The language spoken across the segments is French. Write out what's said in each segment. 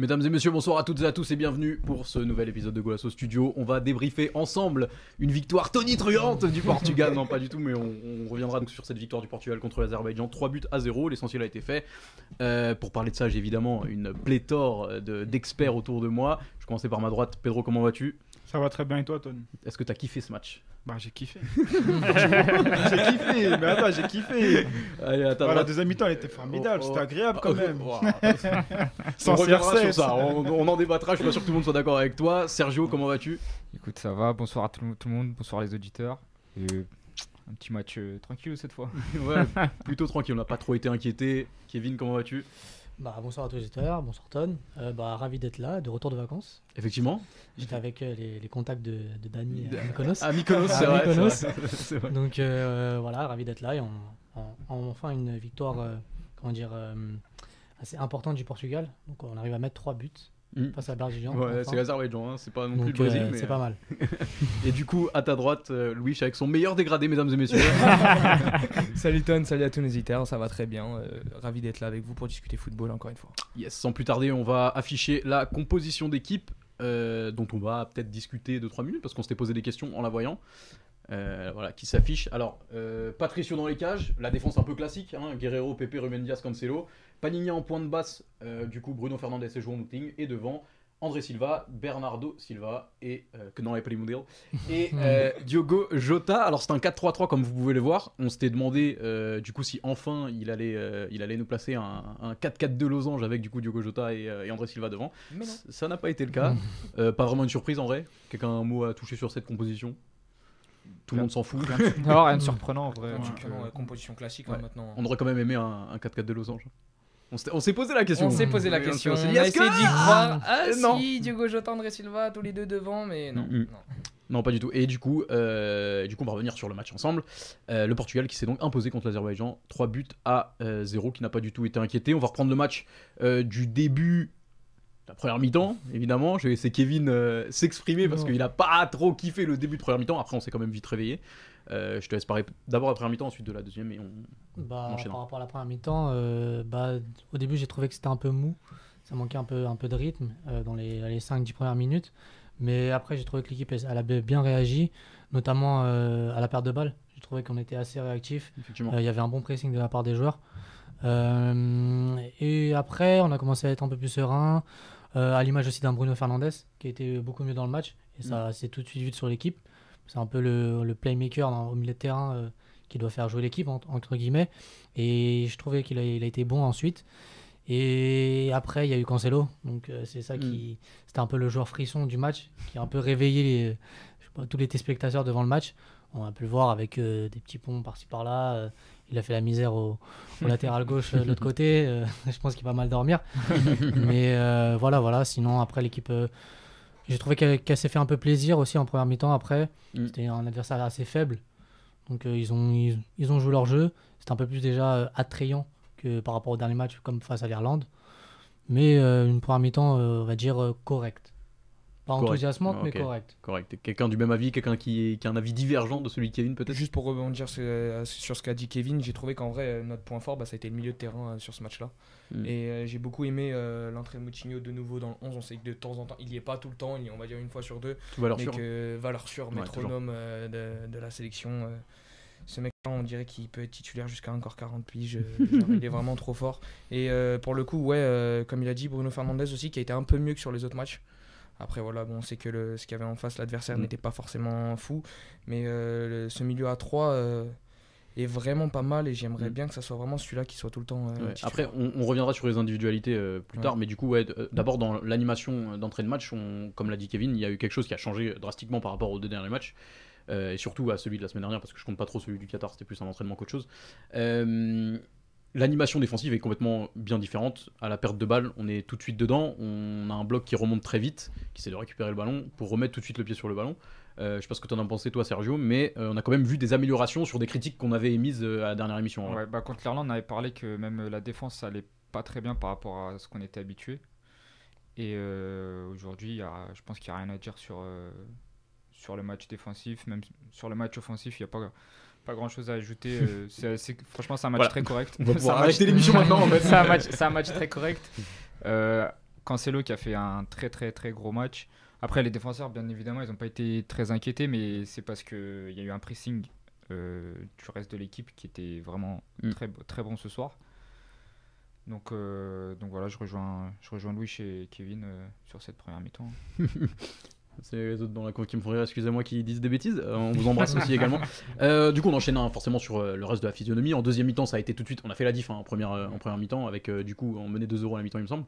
Mesdames et messieurs, bonsoir à toutes et à tous et bienvenue pour ce nouvel épisode de Golasso Studio. On va débriefer ensemble une victoire tonitruante du Portugal. non, pas du tout, mais on, reviendra donc sur cette victoire du Portugal contre l'Azerbaïdjan. 3 buts à 0, l'essentiel a été fait. Euh, pour parler de ça, j'ai évidemment une pléthore de- d'experts autour de moi. Je commencer par ma droite. Pedro, comment vas-tu? Ça va très bien et toi, Tony Est-ce que tu as kiffé ce match? Bah, j'ai kiffé. j'ai kiffé, mais attends, j'ai kiffé. Allez, Voilà, droite. deuxième mi-temps, elle était formidable, Oh, oh. c'était agréable quand même. Sans on reviendra CR7. sur ça, on, on en débattra, je suis pas sûr que tout le monde soit d'accord avec toi. Sergio, comment vas-tu? Écoute, ça va. Bonsoir à tout, le- tout le monde. Bonsoir les auditeurs. Et un petit match euh, tranquille cette fois. Ouais, plutôt tranquille, on n'a pas trop été inquiété. Kevin, comment vas-tu? Bah, bonsoir à tous les auditeurs, bonsoir Ton. Euh, bah, ravi d'être là, de retour de vacances. Effectivement. J'étais avec euh, les, les contacts de, de Dani à Mykonos. À Mykonos, c'est À vrai. c'est Mykonos. vrai, c'est vrai. Donc euh, voilà, ravi d'être là et on, on- on- enfin une victoire, comment dire, assez importante du Portugal. Donc on arrive à mettre 3 buts Mm. face à l'Algérien. Ouais, enfin. c'est l'Azerbaïdjan, hein, c'est pas non plus Donc le Brésil. euh, mais, c'est pas mal. Et du coup, à ta droite, euh, Louis avec son meilleur dégradé, mesdames et messieurs. Salut Ton, salut à tous nos auditeurs, ça va très bien. euh, ravi d'être là avec vous pour discuter football encore une fois. yes, sans plus tarder, on va afficher la composition d'équipe euh, dont on va peut-être discuter 2-3 minutes parce qu'on s'était posé des questions en la voyant. Euh, voilà, qui s'affiche. Alors, euh, Patricio dans les cages, la défense un peu classique, hein, Guerrero, Pepe, Ruben Diaz, Cancelo. Panigna en point de basse, euh, du coup Bruno Fernandes et João Mouting. Et devant, André Silva, Bernardo Silva et euh, que non, Mundial et euh, Diogo Jota. Alors c'est un 4-3-3 comme vous pouvez le voir. On s'était demandé euh, du coup si enfin il allait, euh, il allait nous placer un, un 4-4-2 losange avec du coup Diogo Jota et, euh, et André Silva devant. Mais non. Ça n'a pas été le cas. Euh, pas vraiment une surprise en vrai. Quelqu'un a un mot à toucher sur cette composition? Tout le monde s'en fout. Alors rien de surprenant en vrai. Ouais. euh, composition classique ouais. hein, maintenant. On aurait quand même aimé un, un 4-4-2 losange. On s'est posé la question. On s'est posé la question, on s'est dit, essayé d'y croire. Ah Non. si, Diogo Jota, André Silva, tous les deux devant, mais non. Mm, mm. non. Non, pas du tout. Et du coup, euh, du coup, on va revenir sur le match ensemble. Euh, le Portugal qui s'est donc imposé contre l'Azerbaïdjan, 3 buts à 0, qui n'a pas du tout été inquiété. On va reprendre le match euh, du début, de la première mi-temps, évidemment. Je vais laisser Kevin euh, s'exprimer parce Non. qu'il n'a pas trop kiffé le début de première mi-temps. Après, on s'est quand même vite réveillé. Euh, je te laisse parler d'abord la première mi-temps, ensuite de la deuxième. Et on... Bah, On par rapport à la première mi-temps, euh, bah, au début j'ai trouvé que c'était un peu mou, ça manquait un peu, un peu de rythme euh, dans les, les 5-10 premières minutes. Mais après j'ai trouvé que l'équipe elle, elle a bien réagi, notamment euh, à la perte de balle. J'ai trouvé qu'on était assez réactif. Euh, Il y avait un bon pressing de la part des joueurs. Euh, et après, on a commencé à être un peu plus serein, à l'image aussi d'un Bruno Fernandes qui été beaucoup mieux dans le match. Et ça s'est tout de suite vu sur l'équipe. C'est un peu le, le playmaker au milieu de terrain euh, qui doit faire jouer l'équipe, en- entre guillemets. Et je trouvais qu'il a, il a été bon ensuite. Et après, il y a eu Cancelo. Donc euh, c'est ça qui. C'était un peu le joueur frisson du match, qui a un peu réveillé les, je sais pas, tous les téléspectateurs devant le match. On a pu le voir avec euh, des petits ponts par-ci par-là. euh, il a fait la misère au, au latéral gauche de l'autre côté. je pense qu'il va mal dormir. Mais voilà, voilà. Sinon, après, l'équipe. J'ai trouvé qu'elle s'est fait un peu plaisir aussi en première mi-temps. Après, Mm. c'était un adversaire assez faible. Donc, euh, ils, ont, ils, ils ont joué leur jeu. C'était un peu plus déjà euh, attrayant que par rapport au dernier match, comme face à l'Irlande. Mais euh, une première mi-temps, on va dire, correcte. Pas Correct. enthousiasmante, Ah, mais. Correct. Et Quelqu'un du même avis, quelqu'un qui, qui a un avis divergent de celui de Kevin, peut-être? Juste pour rebondir sur, euh, sur ce qu'a dit Kevin, j'ai trouvé qu'en vrai, euh, notre point fort, bah, ça a été le milieu de terrain euh, sur ce match-là. Mm. Et euh, j'ai beaucoup aimé euh, l'entrée de Moutinho de nouveau dans le 11. On sait que de temps en temps, il n'y est pas tout le temps, il y est, on va dire une fois sur deux. Tout valeur mais sûre. que valeur sûre, Ouais, métronome euh, de, de la sélection. euh, ce mec-là, on dirait qu'il peut être titulaire jusqu'à encore 40 piges. genre, il est vraiment trop fort. Et euh, pour le coup, ouais, euh, comme il a dit, Bruno Fernandes aussi, qui a été un peu mieux que sur les autres matchs. Après, voilà, bon, c'est que le, ce qu'il y avait en face, l'adversaire Mm. n'était pas forcément fou. Mais euh, le- ce milieu à 3 est vraiment pas mal et j'aimerais Mm. bien que ça soit vraiment celui-là qui soit tout le temps. euh, Ouais. Après, on, on reviendra sur les individualités euh, plus Ouais. tard, mais du coup, ouais, euh, d'abord dans l'animation d'entrée de match, on- comme l'a dit Kevin, il y a eu quelque chose qui a changé drastiquement par rapport aux deux derniers matchs, euh, et surtout à celui de la semaine dernière, parce que je compte pas trop celui du Qatar, c'était plus un entraînement qu'autre chose. L'animation défensive est complètement bien différente. À la perte de balle, on est tout de suite dedans. On a un bloc qui remonte très vite, qui essaie de récupérer le ballon pour remettre tout de suite le pied sur le ballon. Euh, je sais pas ce que tu en as pensé toi, Sergio, mais euh, on a quand même vu des améliorations sur des critiques qu'on avait émises euh, à la dernière émission. contre l'Irlande, on avait parlé que même euh, la défense, ça allait pas très bien par rapport à ce qu'on était habitué. Et aujourd'hui, je pense qu'il n'y a rien à dire sur, sur le match défensif. Même sur le match offensif, il n'y a pas, pas grand chose à ajouter. euh, c'est assez- franchement, c'est un match Voilà. très correct. On va C'est pouvoir un match- arrêter l'émission maintenant en fait. c'est un match, c'est un match très correct. Euh, Cancelo qui a fait un très très très gros match. Après, les défenseurs, bien évidemment, ils n'ont pas été très inquiétés, mais c'est parce qu'il y a eu un pressing euh, du reste de l'équipe qui était vraiment Mm. très, très bon ce soir. Donc, euh, donc voilà, je rejoins, je rejoins Louis et Kevin euh, sur cette première mi-temps. C'est les autres dans la cour qui me font rire, excusez-moi, qui disent des bêtises. Euh, on vous embrasse aussi également. Euh, du coup, on enchaîne hein, forcément sur euh, le reste de la physionomie. En deuxième mi-temps, ça a été tout de suite. On a fait la diff hein, en première, en première mi-temps, avec du coup, on menait 2-0 à la mi-temps, il me semble.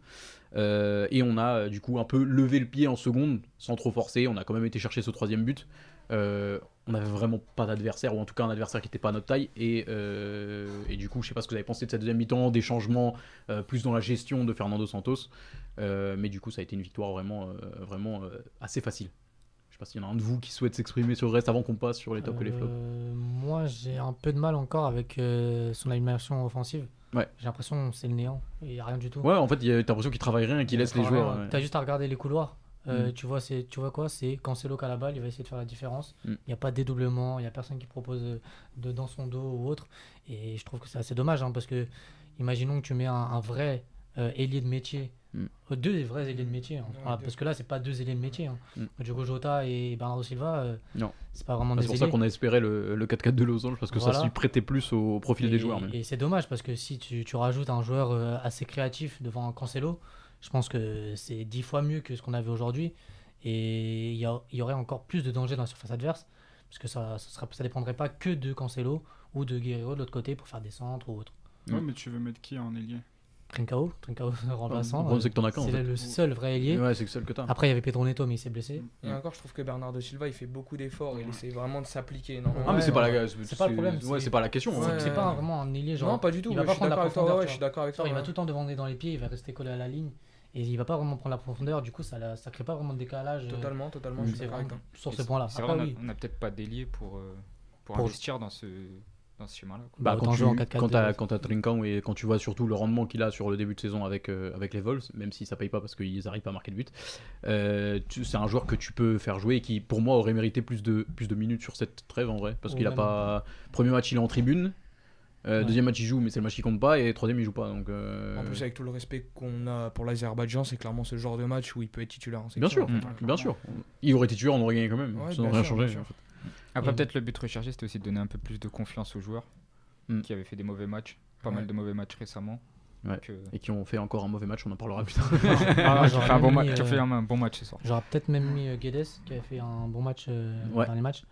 Et on a du coup un peu levé le pied en seconde, sans trop forcer. On a quand même été chercher ce troisième but. Euh, on n'avait vraiment pas d'adversaire, ou en tout cas un adversaire qui n'était pas à notre taille. Et, euh, et du coup, je sais pas ce que vous avez pensé de cette deuxième mi-temps, des changements euh, plus dans la gestion de Fernando Santos. Mais du coup, ça a été une victoire vraiment, vraiment assez facile. Je sais pas s'il y en a un de vous qui souhaite s'exprimer sur le reste avant qu'on passe sur les tops et les flops. Moi, j'ai un peu de mal encore avec son animation offensive. Ouais. J'ai l'impression que c'est le néant. Il n'y a rien du tout. Ouais, en fait, il y a- t'as l'impression qu'il travaille rien et qu'il laisse les joueurs. ouais. Tu as juste à regarder les couloirs. Euh, Mm. tu, vois, c'est, tu vois quoi C'est Cancelo qui a la balle, il va essayer de faire la différence. Il Mm. n'y a pas de dédoublement, il n'y a personne qui propose euh, de, dans son dos ou autre. Et je trouve que c'est assez dommage hein, parce que, imaginons que tu mets un, un vrai euh, ailier de métier, Mm. euh, deux vrais ailiers de métier. hein. Ouais, Ah, parce que là, c'est pas deux ailiers de métier. Hein. Mm. Diogo Jota et Bernardo Silva, euh, Non. c'est pas vraiment C'est des pour ça qu'on a espéré le, le 4-4 de Los Angeles parce que Voilà. ça s'y prêtait plus au, au profil des joueurs. même. Et c'est dommage parce que si tu, tu rajoutes un joueur euh, assez créatif devant un Cancelo, je pense que c'est dix fois mieux que ce qu'on avait aujourd'hui. Et il y, aurait encore plus de danger dans la surface adverse. Parce que ça ça, sera, ça dépendrait pas que de Cancelo ou de Guerrero de l'autre côté pour faire des centres ou autre. Ouais, mais tu veux mettre qui en ailier? Trincao, Trincao remplaçant. Le problème, c'est que t'en as qu'un, en C'est fait. le seul vrai ailier. Ouais, c'est le seul que t'as. Après, il y avait Pedro Neto, mais il s'est blessé. Et encore, je trouve que Bernardo Silva, il fait beaucoup d'efforts. Il essaie vraiment de s'appliquer énormément. Ah, mais c'est pas, la, C'est pas le problème, Ouais, c'est- pas la question. Ouais. hein. C'est pas vraiment un ailier genre. Non, pas du tout. il va je pas suis prendre la d'accord avec toi. profondeur. je suis d'accord avec Genre, toi. il va tout le temps demander dans les pieds, il va rester collé à la ligne. Et il va pas vraiment prendre la profondeur. Du coup, ça, la- ça crée pas vraiment de décalage. euh, Totalement, totalement. Je suis vraiment sur ce point-là. c'est Après, vrai, on a- oui. on n'a peut-être pas d'ailier pour, euh, pour, Pour- investir dans ce, dans ce schéma-là. quoi. Bah, Bah, quand tu en 4-4-2, quand t'as ouais. quand t'as Trincao et quand tu vois surtout le rendement qu'il a sur le début de saison avec euh, avec les Vols, même si ça paye pas parce qu'ils arrivent pas à marquer de but, euh, c'est un joueur que tu peux faire jouer et qui pour moi aurait mérité plus de plus de minutes sur cette trêve en vrai parce qu'il a pas premier match il est en tribune, euh, Ouais. deuxième match il joue mais c'est le match qui compte pas et troisième il joue pas donc. euh, En plus, avec tout le respect qu'on a pour l'Azerbaïdjan, c'est clairement ce genre de match où il peut être titulaire. en Bien sûr, Mm. bien clairement. sûr, il aurait été tueur, on aurait gagné quand même, Ouais, ça n'aurait rien sûr, changé. en fait. Après, Et- peut-être le but recherché, c'était aussi de donner un peu plus de confiance aux joueurs Mm. qui avaient fait des mauvais matchs, pas Ouais. mal de mauvais matchs récemment. Ouais. Donc, euh, Et qui ont fait encore un mauvais match, on en parlera plus tard. ah, qui fait un même bon, mis, match, qui a euh, fait un, un bon match ce soir. J'aurais peut-être même mis Guedes qui avait fait un bon match euh, Ouais. dans les matchs.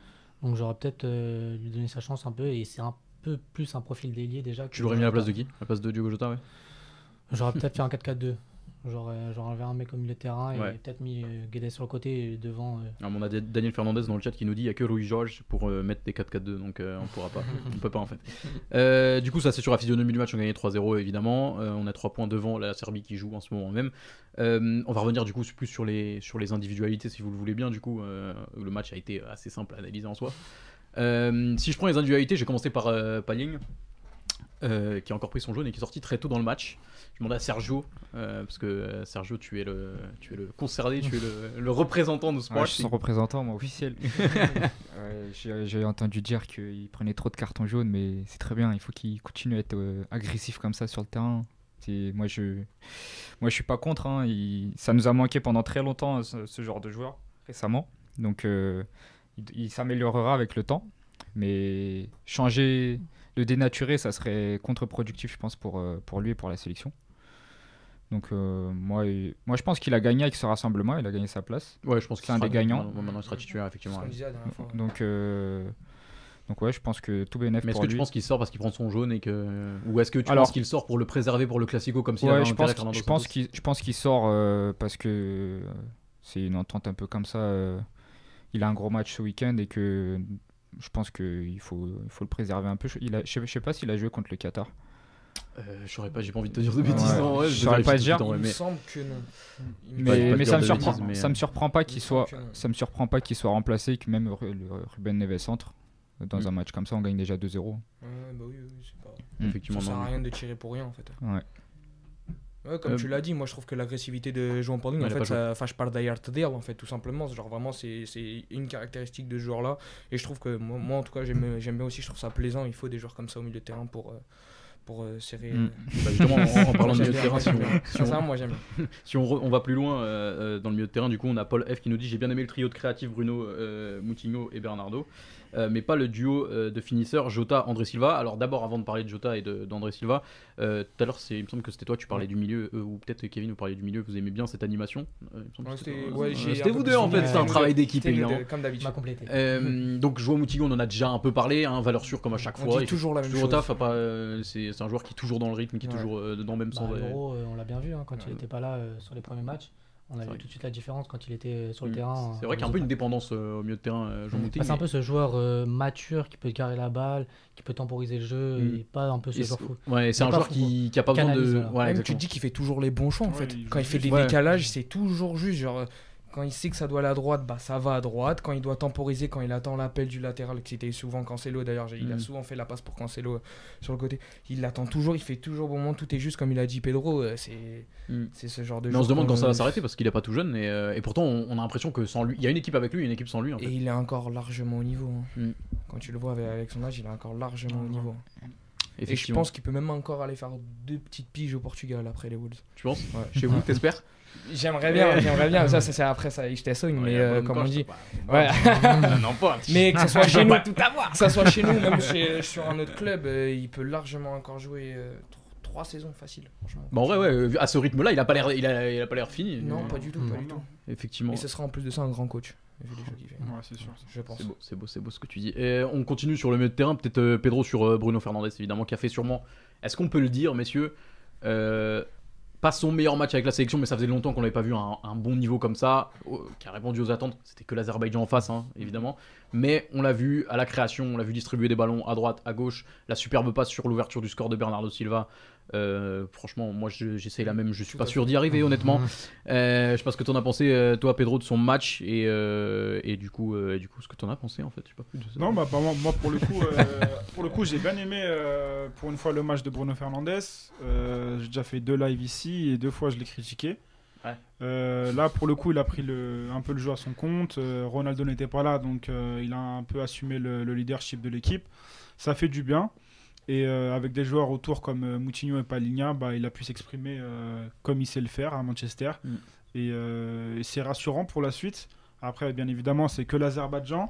Donc j'aurais peut-être euh, lui donné sa chance un peu. Et c'est un peu plus un profil d'ailier déjà. que tu l'aurais mis à la place de qui? À la place de Diogo Jota, ouais. J'aurais peut-être fait un 4-4-2. J'aurais enlevé un mec au milieu de terrain et Ouais. peut-être mis euh, Guedes sur le côté et devant. euh, Alors, on a Daniel Fernandez dans le chat qui nous dit il n'y a que Rui Georges pour euh, mettre des 4-4-2, donc euh, on pourra pas. on peut pas en fait. Euh, du coup, ça c'est sur la physionomie du match, on a gagné 3-0 évidemment. On a 3 points devant la Serbie qui joue en ce moment même. On va revenir du coup plus sur les, sur les individualités si vous le voulez bien. Du coup, le match a été assez simple à analyser en soi. Euh, si je prends les individualités, j'ai commencé par euh, Paligne. euh, qui a encore pris son jaune et qui est sorti très tôt dans le match. Je demandais à Sergio, euh, parce que Sergio, tu es le, tu es le concerné, tu es le, le représentant de Ouais, Sport. je suis son représentant, moi, officiel. Ouais, J'ai entendu dire qu'il prenait trop de cartons jaunes, mais c'est très bien. Il faut qu'il continue à être agressif comme ça sur le terrain. Moi, je moi, je suis pas contre. hein. Il- Ça nous a manqué pendant très longtemps, ce, ce genre de joueur, récemment. Donc, il, il s'améliorera avec le temps. Mais changer, le dénaturer, ça serait contre-productif, je pense, pour, euh, pour lui et pour la sélection. Donc, euh, moi, il- moi, je pense qu'il a gagné avec ce rassemblement. Il a gagné sa place. Ouais, je pense que C'est un des gagnants. Maintenant, maintenant, il sera titulaire, effectivement. Donc, euh, donc ouais, je pense que tout bénéf Mais est-ce que lui. tu penses qu'il sort parce qu'il prend son jaune et que. Ou est-ce que tu Alors- penses qu'il sort pour le préserver pour le Classico comme s'il Ouais, avait je pense, je pense qu'il, je pense qu'il sort euh, parce que c'est une entente un peu comme ça. Il a un gros match ce week-end et que je pense qu'il faut, il faut le préserver un peu. Je- Il a, je sais, je sais pas s'il a joué contre le Qatar. Euh, je saurais pas, j'ai pas envie de te dire de bêtises. Ouais. non, ouais, Je saurais pas dire. vrai, Il me mais- semble que non. Me Mais, mais ça me de surprend, bêtises, mais, ça me surprend pas il qu'il soit, ça me surprend pas qu'il soit remplacé, que même le- Ruben Neves entre dans Mm. un match comme ça, on gagne déjà 2-0. Ouais, bah oui, oui, c'est pas. Mm. Effectivement, Ça sert à rien de tirer pour rien en fait. Ouais. Ouais, comme Euh, tu l'as dit, moi je trouve que l'agressivité de João Paulinho, en fait, ça fâche par d'ailleurs en fait, tout simplement. Genre vraiment, c'est c'est une caractéristique de ce joueur-là. Et je trouve que moi, moi, en tout cas, j'aime j'aime bien aussi, je trouve ça plaisant. Il faut des joueurs comme ça au milieu de terrain pour, euh, pour euh, serrer. Mm. euh, Bah, justement, en, en parlant de milieu de terrain, si on, Sincèrement, moi j'aime bien. si on, re- on va plus loin euh, euh, dans le milieu de terrain, du coup, on a Paul F qui nous dit J'ai bien aimé le trio de créatifs Bruno, euh, Moutinho et Bernardo, euh, mais pas le duo euh, de finisseurs Jota, André Silva. Alors, d'abord, avant de parler de Jota et d'André Silva, euh, tout à l'heure, il me semble que c'était toi, tu parlais du milieu, euh, ou peut-être Kevin, vous parliez du milieu, vous aimez bien cette animation? Euh, c'était ouais, Ouais, vous deux en fait, c'est un travail d'équipe évidemment. Comme d'habitude. donc Joao Moutinho, on en a déjà un peu parlé, hein, valeur sûre comme à chaque On fois. toujours la même chose. c'est un joueur qui est toujours dans le rythme, qui est toujours dans le même Bah, sens. on l'a bien vu hein, quand il n'était pas là sur les premiers matchs. On a vu vrai. tout de suite la différence quand il était euh, sur le Mm. terrain. C'est euh, vrai qu'il y a un peu une dépendance euh, au milieu de terrain, euh, Jean Mm. Moutinho. Bah, c'est un peu ce joueur euh, mature qui peut carrer la balle, qui peut temporiser le jeu Mm. et pas un peu ce Et joueur c'est- fou. Ouais, c'est un joueur fou, qui, qui a pas besoin de. Canalise, voilà. Ouais, Même tu te dis qu'il fait toujours les bons choix en Ouais, fait. il Quand il fait des décalages, c'est toujours juste. Genre, euh, quand il sait que ça doit aller à droite, bah ça va à droite. Quand il doit temporiser, quand il attend l'appel du latéral, que c'était souvent Cancelo d'ailleurs, j'ai- il a Mhm. souvent fait la passe pour Cancelo euh, sur le côté. Il l'attend toujours, il fait toujours au bon moment, tout est juste comme il a dit Pedro. euh, c'est Mm. c'est ce genre de Mais on se demande quand qu'on- ça va s'arrêter parce qu'il est pas tout jeune et, euh, et pourtant on, on a l'impression que sans lui, il y a une équipe avec lui, et une équipe sans lui. En fait. Et il est encore largement au niveau. hein. Mm. Quand tu le vois avec, avec son âge, il est encore largement au niveau. Et je pense qu'il peut même encore aller faire deux petites piges au Portugal après les Wolves. Tu penses? Ouais. Chez vous, t'espères? J'aimerais bien, j'aimerais bien. Ça, ça, c'est après ça, ich t'assogne, mais euh, comme on dit. Ouais. non, pas. Mais que ce soit chez nous, que ça soit chez nous, même chez- sur un autre club, euh, il peut largement encore jouer euh, tr- trois saisons faciles, franchement. Bah, en vrai, ouais, à ce rythme-là, il a pas l'air, il a, il a pas l'air fini. Non, pas du tout, Non, pas du tout. Effectivement. Et ce sera en plus de ça un grand coach. Vu les jeux qu'il fait. Ouais, c'est sûr. Je pense. C'est beau, c'est beau, c'est beau ce que tu dis. Et on continue sur le milieu de terrain, peut-être Pedro sur Bruno Fernandez, évidemment, qui a fait sûrement, est-ce qu'on peut le dire, messieurs, euh, pas son meilleur match avec la sélection, mais ça faisait longtemps qu'on n'avait pas vu un, bon niveau comme ça, qui a répondu aux attentes. C'était que l'Azerbaïdjan en face, hein, évidemment. Mais on l'a vu à la création, on l'a vu distribuer des ballons à droite, à gauche, la superbe passe sur l'ouverture du score de Bernardo Silva. Euh, franchement, moi je- j'essaye la même, je suis pas sûr d'y arriver, honnêtement. Euh, je sais pas ce que t'en as pensé, euh, toi, Pedro, de son match et, euh, et du coup, et du coup, ce que t'en as pensé en fait. Pas plus de ça. Non, bah, bah, moi, pour le coup, pour le coup, j'ai bien aimé pour une fois le match de Bruno Fernandez. J'ai déjà fait deux lives ici et deux fois je l'ai critiqué. Ouais. Là, pour le coup, il a pris le, un peu le jeu à son compte. Ronaldo n'était pas là, donc il a un peu assumé le, le leadership de l'équipe. Ça fait du bien. Et euh, avec des joueurs autour comme euh, Moutinho et Paligna, bah, il a pu s'exprimer euh, comme il sait le faire à Manchester. Mm. Et, euh, et c'est rassurant pour la suite. Après, bien évidemment, c'est que l'Azerbaïdjan.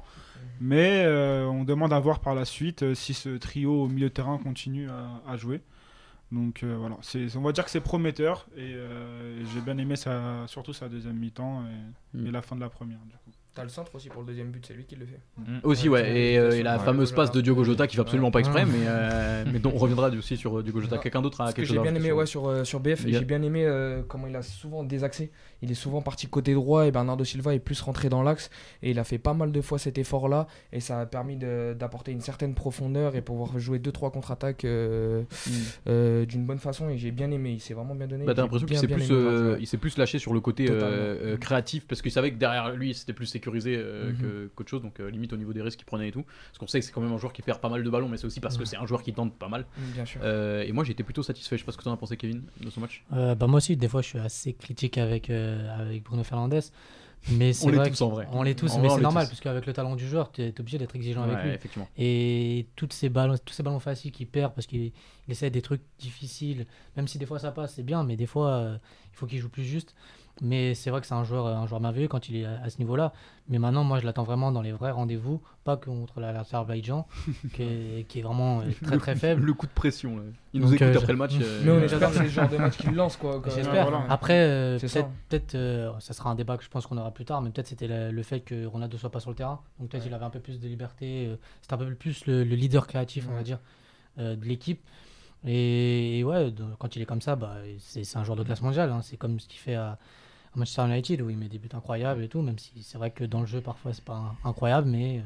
Mais on demande à voir par la suite si ce trio au milieu de terrain continue à, à jouer. Donc voilà, on va dire que c'est prometteur. Et j'ai bien aimé surtout sa deuxième mi-temps et, Mm. et la fin de la première. Du coup. T'as le centre aussi pour le deuxième but, c'est lui qui le fait. Aussi, Ouais, ouais, et, euh, et la sûr. fameuse Ouais, passe de Diogo Jota qui fait absolument Ouais. pas exprès, Ouais. mais, euh, mais dont on reviendra aussi sur euh, Diogo Jota. Quelqu'un d'autre a que quelque j'ai chose à bien aimé sur- ouais, sur, euh, sur BF, Yeah. j'ai bien aimé euh, comment il a souvent accès. Il est souvent parti côté droit et Bernardo Silva est plus rentré dans l'axe. Et il a fait pas mal de fois cet effort-là. Et ça a permis d'apporter une certaine profondeur et pouvoir jouer 2-3 contre-attaques euh, Mm. euh, d'une bonne façon. Et j'ai bien aimé. Il s'est vraiment bien donné. Bah, t'as J'ai l'impression qu'il s'est plus, lâché sur le côté euh, euh, créatif parce qu'il savait que derrière lui c'était plus sécurisé euh, Mhm. que- qu'autre chose, donc euh, limite au niveau des risques qu'il prenait et tout. Parce qu'on sait que c'est quand même un joueur qui perd pas mal de ballons, mais c'est aussi parce que c'est un joueur qui tente pas mal. Mm, Bien sûr. Euh, et moi j'étais plutôt satisfait. Je sais pas ce que t'en as pensé, Kevin, de son match. Euh, bah moi aussi, des fois, je suis assez critique avec, euh, avec Bruno Fernandez. Mais c'est On l'est vrai tous, en vrai. On l'est tous, En mais c'est normal, tous. parce qu'avec le talent du joueur, tu es, obligé d'être exigeant avec lui. effectivement. Et toutes ces ballons, tous ces ballons faciles qu'il perd parce qu'il il essaie des trucs difficiles, même si des fois ça passe, c'est bien, mais des fois euh, il faut qu'il joue plus juste. Mais c'est vrai que c'est un joueur, un joueur merveilleux quand il est à, à ce niveau-là. Mais maintenant, moi je l'attends vraiment dans les vrais rendez-vous, pas contre la- l'Azerbaïdjan, qui, est, qui est vraiment euh, très très faible. Le coup de pression. Là. Il nous Donc, écoute euh, après le match. euh, Mais on euh, espère que c'est le genre de match qu'il lance. Quoi, quoi. J'espère. voilà. Après, euh, C'est ça. peut-être, euh, ça sera un débat que je pense qu'on aura plus tard, mais peut-être c'était le, le fait que Ronaldo soit pas sur le terrain. Donc peut-être Ouais. il avait un peu plus de liberté. euh, c'était un peu plus le, le leader créatif, on va Ouais. dire, euh, de l'équipe. Et, et ouais, de- quand il est comme ça, bah, c'est, c'est un joueur de classe mondiale. hein. C'est comme ce qu'il fait à, à Manchester United, où il met des buts incroyables et tout, même si c'est vrai que dans le jeu, parfois, c'est pas incroyable, mais euh,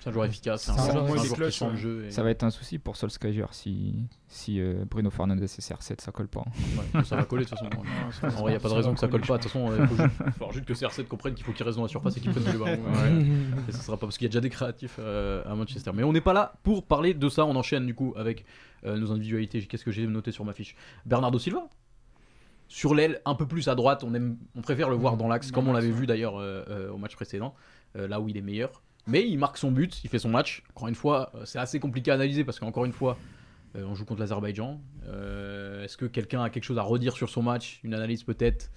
C'est un joueur efficace. C'est un, un joueur- qui clutch, sent le ouais. jeu. et- Ça va être un souci pour Solskjaer si, si euh, Bruno Fernandes et CR7 ça colle pas. Ouais, ça va coller de toute façon. En vrai, il n'y a pas de raison que ça colle pas. De toute façon, il faut, juste- faut juste que CR7 comprenne qu'il faut qu'il reste dans la surface et qu'il prenne tous les ballons. Et ça sera pas parce qu'il y a déjà des créatifs euh, à Manchester. Mais on n'est pas là pour parler de ça. On enchaîne du coup avec euh, nos individualités. Qu'est-ce que j'ai noté sur ma fiche? Bernardo Silva? Sur l'aile, un peu plus à droite, on, aime, on préfère le voir dans l'axe, comme on l'avait vu d'ailleurs euh, euh, au match précédent, euh, là où il est meilleur. Mais il marque son but, il fait son match. Encore une fois, euh, c'est assez compliqué à analyser parce qu'encore une fois, Euh, on joue contre l'Azerbaïdjan. Euh, Est-ce que quelqu'un a quelque chose à redire sur son match? Une analyse peut-être?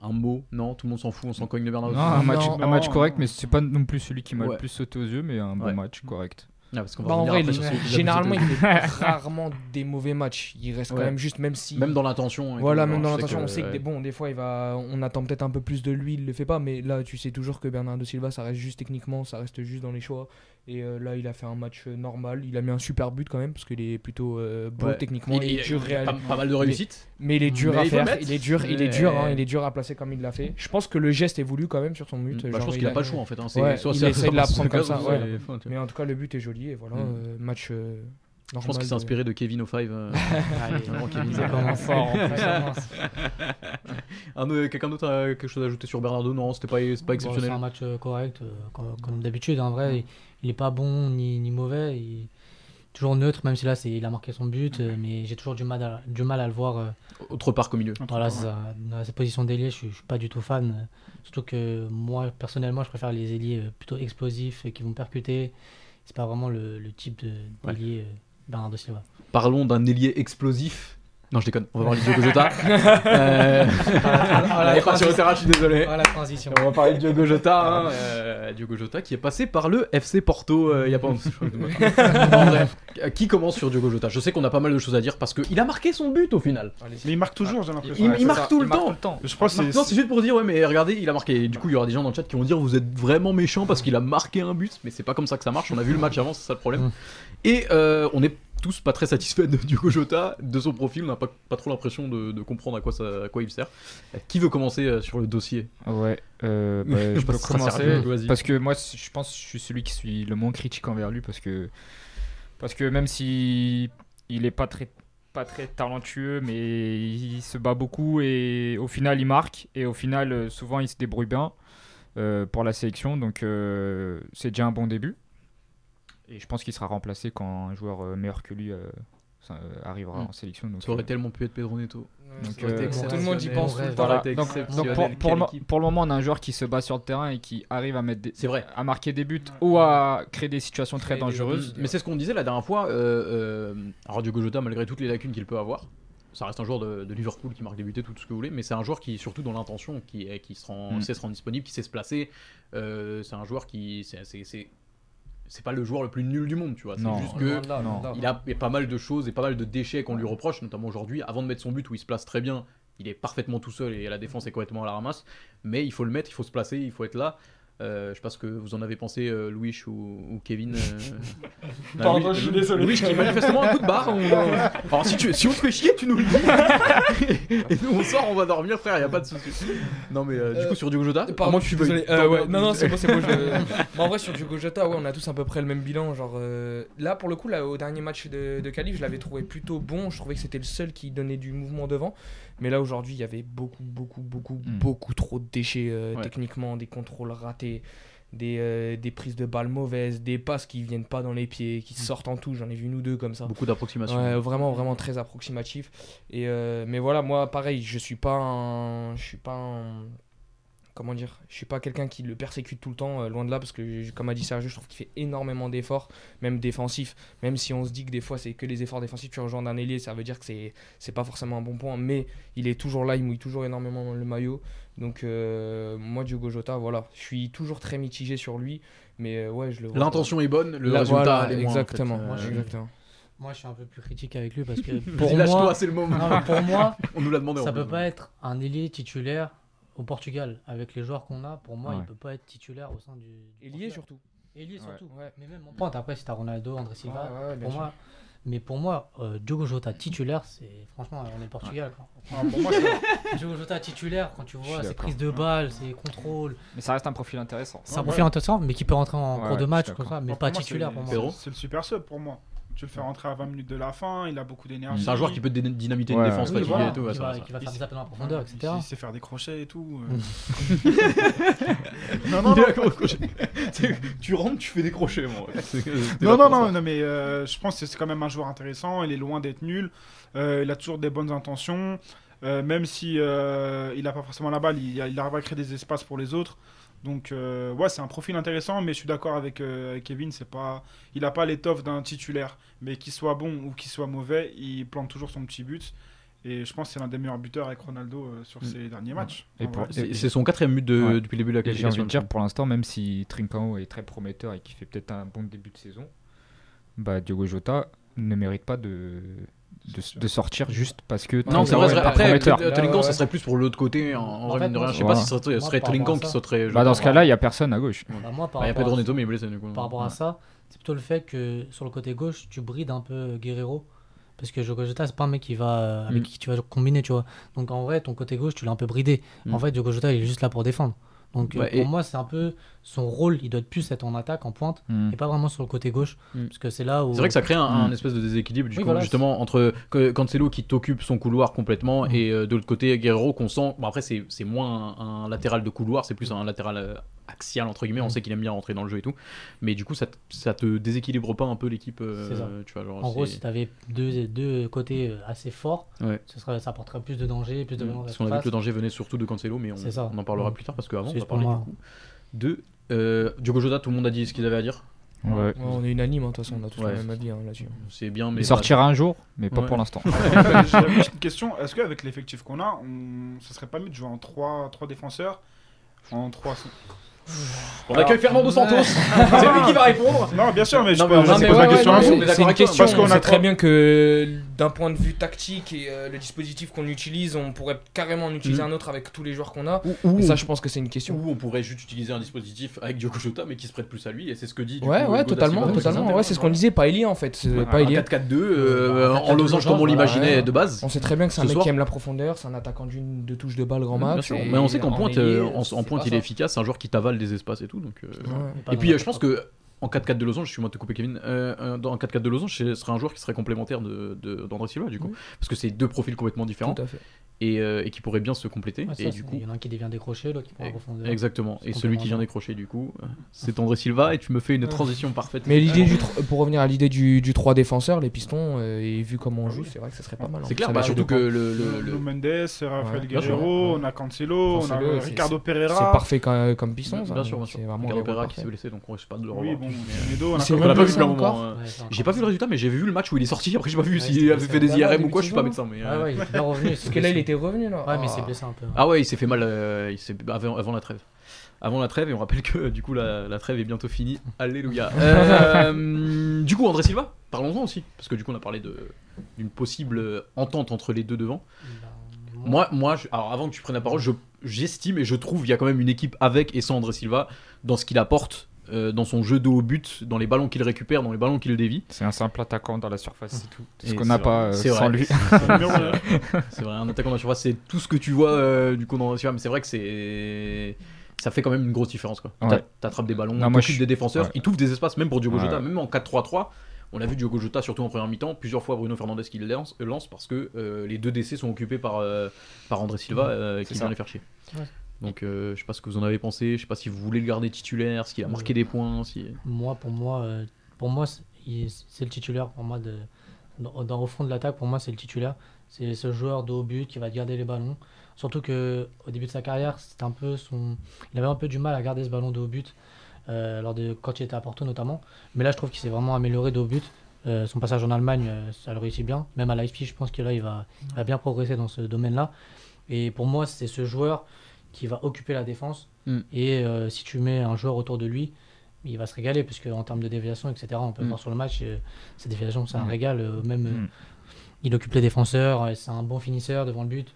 Un mot? Non? Tout le monde s'en fout, on s'en cogne Non, Silva un match, Non, un match non, correct, non. mais c'est pas non plus celui qui m'a Ouais. le plus sauté aux yeux, mais un bon Ouais. match correct. Ah, parce qu'on va Bah, en vrai, après il- sur celui qui nous a généralement, il fait rarement des mauvais matchs. Il reste quand même juste, même si. Même dans l'intention. et Voilà, même dans l'intention, on sait que des, bon, des fois, il va, on attend peut-être un peu plus de lui, il le fait pas, mais là, tu sais toujours que Bernardo Silva, ça reste juste techniquement, ça reste juste dans les choix. Et euh, là, il a fait un match euh, normal. Il a mis un super but quand même, parce qu'il est plutôt euh, beau ouais. techniquement. Il, est dur, il a pas, pas mal de réussites. mais il est dur Mais à il faire. Il est dur, il est dur, hein, il est dur à placer comme il l'a fait. Je pense que le geste est voulu quand même sur son but. Bah, je pense il qu'il a pas le choix en fait. hein. Ouais, soit il essaye de la prendre comme ça, ouais. Mais en tout cas, le but est joli et voilà, Mm. euh, match. euh, Je pense normal qu'il s'est inspiré de Kevin O'Five. euh, Kevin, ça commence fort. en euh, Quelqu'un d'autre a quelque chose à ajouter sur Bernardo? Non, c'était pas, c'est pas Bon, exceptionnel. c'est un match correct, comme, comme d'habitude. En vrai, il, il est pas bon ni, ni mauvais. Il est toujours neutre, même si là, c'est, il a marqué son but. euh, mais j'ai toujours du mal à, du mal à le voir. euh, Autre part qu'au milieu. voilà, c'est ça. dans cette position d'ailier, je, suis- je suis pas du tout fan. euh, Surtout que moi, personnellement, je préfère les ailiers euh, plutôt explosifs et qui vont percuter. C'est pas vraiment le, le type de, Ouais. d'ailier euh, Bernardo Silva. Parlons d'un ailier explosif. Non, je déconne. On va parler de Diogo Jota. euh... voilà, il est parti au terrain, je suis désolé. Voilà la transition. On va parler de Diogo Jota. hein, euh, Diogo Jota qui est passé par le FC Porto euh, il y a pas longtemps. En qui commence sur Diogo Jota? Je sais qu'on a pas mal de choses à dire parce qu'il a marqué son but au final. Mais il marque toujours, j'ai l'impression. Il- Ouais, il c'est marque ça, tout le il marque temps. tout le temps. Je crois que c'est. Non, c'est juste pour dire, ouais, mais regardez, il a marqué. Du coup, il y aura des gens dans le chat qui vont dire, vous êtes vraiment méchant parce qu'il a marqué un but, mais c'est pas comme ça que ça marche. On a vu le match avant, c'est ça le problème. Mm. Et euh, on est tous pas très satisfaits de Diogo Jota, de son profil, on n'a pas, pas trop l'impression de, de comprendre à quoi, ça, à quoi il sert. Qui veut commencer euh, sur le dossier? Ouais, euh, bah, je peux commencer. Parce que moi, je pense que je suis celui qui suis le moins critique envers lui parce que, parce que même si il est pas très, pas très talentueux, mais il se bat beaucoup et au final il marque et au final euh, souvent il se débrouille bien euh, pour la sélection, donc euh, c'est déjà un bon début. Et je pense qu'il sera remplacé quand un joueur euh, meilleur que lui euh, ça, euh, arrivera Mm. en sélection. Donc, Ça aurait euh, tellement pu être Pedro Neto. Donc, euh, tout le monde y pense tout rêve. le temps. Voilà. été Donc, exceptionnel. donc pour, le, équipe. pour le moment, on a un joueur qui se bat sur le terrain et qui arrive à, mettre des- C'est vrai. à marquer des buts ou à créer des situations très des dangereuses. Mais c'est ce qu'on disait la dernière fois. Euh, euh, alors Diogo Jota, malgré toutes les lacunes qu'il peut avoir, ça reste un joueur de, de Liverpool qui marque des buts et tout ce que vous voulez, mais c'est un joueur qui, surtout dans l'intention, qui, est- qui se rend, Mm. sait se rendre disponible, qui sait se placer. Euh, c'est un joueur qui, c'est, c'est, pas le joueur le plus nul du monde, tu vois. C'est Non. juste que non. il a, il a pas mal de choses et pas mal de déchets qu'on lui reproche, notamment aujourd'hui. Avant de mettre son but où il se place très bien, il est parfaitement tout seul et la défense est complètement à la ramasse. Mais il faut le mettre, il faut se placer, il faut être là. Euh, je ce que vous en avez pensé, euh, Louis ou, ou Kevin. euh. Ah, Pardon, Louis- je suis désolé. Louis qui manifestement un coup de barre. on- euh, Alors, si, tu, si on te fait chier, tu nous le dis. et nous on sort, on va dormir, frère, y a pas de souci. Non, mais euh, du Euh, coup, sur Diogo Jota, Pardon, à moins je suis désolé. Euh, ouais, Non, non, c'est bon, c'est bon. je- Mais en vrai, sur Diogo Jota, ouais, on a tous à peu près le même bilan. Genre, euh, là, pour le coup, là, au dernier match de, de Calif, je l'avais trouvé plutôt bon. Je trouvais que c'était le seul qui donnait du mouvement devant. Mais là, aujourd'hui, il y avait beaucoup, beaucoup, beaucoup, Mm. beaucoup trop de déchets euh, Ouais. techniquement, des contrôles ratés. Des, euh, des prises de balles mauvaises, des passes qui viennent pas dans les pieds, qui sortent en tout, j'en ai vu une ou deux comme ça. Beaucoup d'approximations. Ouais, vraiment, vraiment très approximatif. Et euh, mais voilà, moi, pareil, je suis pas un, je suis pas un, comment dire, je suis pas quelqu'un qui le persécute tout le temps, euh, loin de là, parce que comme a dit Sergio, je trouve qu'il fait énormément d'efforts, même défensifs. Même si on se dit que des fois c'est que les efforts défensifs, tu rejoins un ailier, ça veut dire que c'est, c'est pas forcément un bon point, mais il est toujours là, il mouille toujours énormément le maillot. Donc euh, moi, Diogo Jota, voilà, je suis toujours très mitigé sur lui, mais euh, ouais, je le vois. L'intention est bonne, le Là, résultat voilà, est moins, en fait. exactement, Euh, Moi, je suis- exactement. Moi, je suis un peu plus critique avec lui parce que pour lâche-toi, moi, c'est le moment. non, mais pour moi, On nous l'a demandé. ça peut pas être un ailier titulaire au Portugal avec les joueurs qu'on a. Pour moi, Ouais. il peut pas être titulaire au sein du. du Et lié Portugal. surtout. Ailier Ouais. surtout. Ouais. Mais même en pointe. Après, si t'as Ronaldo, André Silva, Ouais, ouais, pour sûr. moi. Mais pour moi, euh, Diogo Jota titulaire, c'est franchement, on est Portugal. quoi. Ah, pour moi, c'est- Diogo Jota titulaire, quand tu vois ses prises de balles, ses contrôles, Mais ça reste un profil intéressant. Ouais, vous fait intéressant, mais qui peut rentrer en Ouais, cours ouais, de match, comme ça, mais pour pas moi, titulaire c'est- pour moi. C'est le super sub pour moi. Tu le fais rentrer à 20 minutes de la fin, il a beaucoup d'énergie. C'est un joueur qui peut dynamiter Ouais, une défense. Oui, fatiguée voilà, et tout. qui, ça va, va, ça. qui va Il faire des appels en profondeur, etc. Il sait faire des crochets et tout. Euh. non, non, non. Tu- rentres, tu fais des crochets, moi. Non, non, non, non, mais euh, je pense que c'est quand même un joueur intéressant. Il est loin d'être nul. Euh, il a toujours des bonnes intentions. Euh, même si euh, il n'a pas forcément la balle, il, il arrive à créer des espaces pour les autres. Donc, euh, ouais, c'est un profil intéressant, mais je suis d'accord avec, euh, avec Kevin. C'est pas, il n'a pas l'étoffe d'un titulaire, mais qu'il soit bon ou qu'il soit mauvais, il plante toujours son petit but. Et je pense que c'est l'un des meilleurs buteurs avec Ronaldo euh, sur Mm. ces derniers matchs. Et. C'est son quatrième but de- Ouais. depuis le début de la Et j'ai envie qualification. de dire, pour l'instant, même si Trincao est très prometteur et qu'il fait peut-être un bon début de saison, bah, Diogo Jota ne mérite pas de, de, de sortir juste parce que Non, c'est vrai. Après, prometteur. T- Là, Trinquant, ouais, ça serait plus pour l'autre côté. En, en En vrai, fait, mine de rien, je sais pas si ce serait, Moi, serait par rapport Trinquant à qui ça- sauterait. Bah, dans ce cas-là, il n'y a personne à gauche. Bah, moi, par il y a Pedro Neto, mais il est blessé du coup. Par rapport à ça, c'est plutôt le fait que sur le côté gauche, tu brides un peu Guerrero. Parce que Diogo Jota, c'est pas un mec qui va, avec Mm. qui tu vas combiner, tu vois. Donc en vrai, ton côté gauche, tu l'as un peu bridé. Mm. En fait, Diogo Jota, il est juste là pour défendre. Donc euh, Ouais, pour et- moi, c'est un peu son rôle, il doit être plus être en attaque, en pointe, Hmm. et pas vraiment sur le côté gauche. Mm. Parce que c'est là où. C'est vrai que ça crée un, un Mm. espèce de déséquilibre du Oui, coup, voilà, justement entre Cancelo qui t'occupe son couloir complètement et euh, de l'autre côté Guerrero qu'on sent. Bon après c'est moins un, un latéral de couloir, c'est plus un latéral euh, axial entre guillemets. On Mm. sait qu'il aime bien rentrer dans le jeu et tout, mais du coup ça, te- ça te déséquilibre pas un peu l'équipe. euh, ça. tu vois genre. En gros, si tu avais deux, deux côtés euh, assez forts, Ouais. ce serait, ça apporterait plus de danger, plus de Mm. violence Parce qu'on a vu que le danger venait surtout de Cancelo, mais on, ça. on en parlera Mm. plus tard parce qu'avant on va parler du coup de euh, Diogo Jota. Tout le monde a dit ce qu'il avait à dire. Ouais. Ouais, on est unanime, hein, de toute façon, on a tous Ouais. le même avis hein, là-dessus. C'est bien, mais Il sortira un jour, mais pas Ouais. pour l'instant. J'avais juste une question. Est-ce qu'avec l'effectif qu'on a, on... ce serait pas mieux de jouer en 3, trois défenseurs En 3 On accueille Fernando Santos. c'est lui qui va répondre. Non, bien sûr, mais je, Non, mais peux- on je a- pose mais la ouais, question ouais, non, est C'est une question. parce qu'on on a sait très bien que d'un point de vue tactique et euh, le dispositif qu'on utilise, on pourrait carrément en utiliser Mm. un autre avec tous les joueurs qu'on a. Ou, Et ça, je pense que c'est une question. Ou on pourrait juste utiliser un dispositif avec Diogo Jota, mais qui se prête plus à lui, et c'est ce que dit. du Ouais, coup, ouais, totalement, Silva, totalement. Ouais, c'est ce qu'on disait, pas Elie en fait. Ouais, pas un Elie. 4-4-2 euh, en losange comme on l'imaginait ouais. de base. On sait très bien que c'est un mec soir- qui aime la profondeur, c'est un attaquant d'une de touche de balle grand et Mais on sait qu'en en pointe, euh, en, pointe il est efficace, c'est un joueur qui t'avale des espaces et tout. Donc, Et puis je pense que en 4-4 de losange, je suis moi te couper Kevin, euh, euh, dans un 4-4 de losange, ce serait un joueur qui serait complémentaire de, de- d'André Silva du coup, Oui. parce que c'est deux profils complètement différents Tout à fait. et, euh, et qui pourraient bien se compléter. Ouais, et c'est- du coup, Il y en a un qui devient décroché, l'autre qui la profondeur. exactement. C'est Et celui qui vient décrocher du coup, c'est André Silva et tu me fais une transition parfaite. Mais l'idée du pour revenir à l'idée du, du 3 défenseurs, les pistons, euh, et vu comment on joue, c'est vrai que ça serait pas mal. hein. C'est clair, bah, surtout que le, le- le- Mendes, Rafael Ouais, Guerrero, ouais. on a Cancelo, on a c'est- Ricardo C'est Pereira. parfait comme, comme piston, ça. bien sûr, bien C'est sûr. vraiment Ricardo Pereira qui s'est blessé, donc on risque pas de le revoir. Semedo, on a quand même pas vu encore moment. euh. J'ai pas vu le résultat, mais j'ai vu le match où il est sorti. Après, j'ai pas vu s'il avait fait des IRM ou quoi. Je suis pas médecin, mais. Ouais, euh, ouais, il est revenu. Parce que là, il était revenu là. Ouais, mais il Ah. s'est blessé un peu. Ah ouais, il s'est fait mal euh, avant, la trêve. Avant la trêve, et on rappelle que du coup la, la trêve est bientôt finie. Alléluia. Euh, du coup, André Silva, parlons-en aussi. Parce que du coup, on a parlé d'une possible entente entre les deux devant. Ben, Moi, moi je- alors avant que tu prennes la parole, je- j'estime et je trouve qu'il y a quand même une équipe avec et sans André Silva dans ce qu'il apporte, euh, dans son jeu de haut but, dans les ballons qu'il récupère, dans les ballons qu'il dévie. C'est un simple attaquant dans la surface, c'est tout. Et Ce qu'on c'est n'a pas euh, C'est sans vrai. lui. C'est. C'est vrai, un attaquant dans la surface, c'est tout ce que tu vois euh, du coup dans la surface, mais c'est vrai que c'est. Ça fait quand même une grosse différence quoi. Ouais. T'a- T'attrapes des ballons, moi, je des défenseurs, ouais. il t'ouvre des espaces même pour Diogo Ouais. Jota, même en 4-3-3. On a vu Diogo Jota surtout en première mi-temps, plusieurs fois Bruno Fernandez qui le lance, lance parce que euh, les deux décès sont occupés par, euh, par André Silva euh, qui C'est vient les faire chier. Ouais. Donc euh, je sais pas ce que vous en avez pensé, je sais pas si vous voulez le garder titulaire, s'il a marqué des points, si. Moi, pour moi, euh, pour moi, c'est le titulaire. Pour moi, de, dans, dans- au fond de l'attaque, pour moi, c'est le titulaire. C'est ce joueur de haut but qui va garder les ballons. Surtout que au début de sa carrière, c'était un peu son, il avait un peu du mal à garder ce ballon de haut but euh, lors de quand il était à Porto notamment. Mais là, je trouve qu'il s'est vraiment amélioré de haut but. Euh, son passage en Allemagne, euh, ça le réussit bien. Même à Leipzig, je pense que là, il va, il va bien progresser dans ce domaine-là. Et pour moi, c'est ce joueur qui va occuper la défense. Mm. Et euh, si tu mets un joueur autour de lui, il va se régaler, puisque en termes de déviation, etc., on peut Mm. voir sur le match, euh, ces déviations, c'est un Mm. régal. euh, même, il occupe les défenseurs, c'est un bon finisseur devant le but.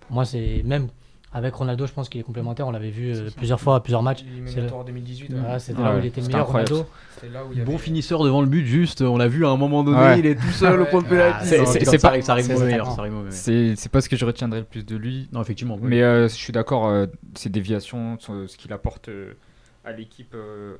Pour moi, c'est même avec Ronaldo, je pense qu'il est complémentaire. On l'avait vu euh, plusieurs fois à plusieurs matchs. Éliminatoire 2018. ouais. Voilà, C'était Ah là où il était meilleur, incroyable. Ronaldo. C'était là où il y Bon avait- finisseur devant le but, juste, on l'a vu à un moment donné, Ouais. il est tout seul au point de Ah, pénalty. c'est- c'est- c'est pas- arrive, ça arrive c'est. C'est c'est pas ce que je retiendrai le plus de lui. Non, effectivement. oui. Mais euh, je suis d'accord, euh, ses déviations, son- ce qu'il apporte euh, à l'équipe, euh,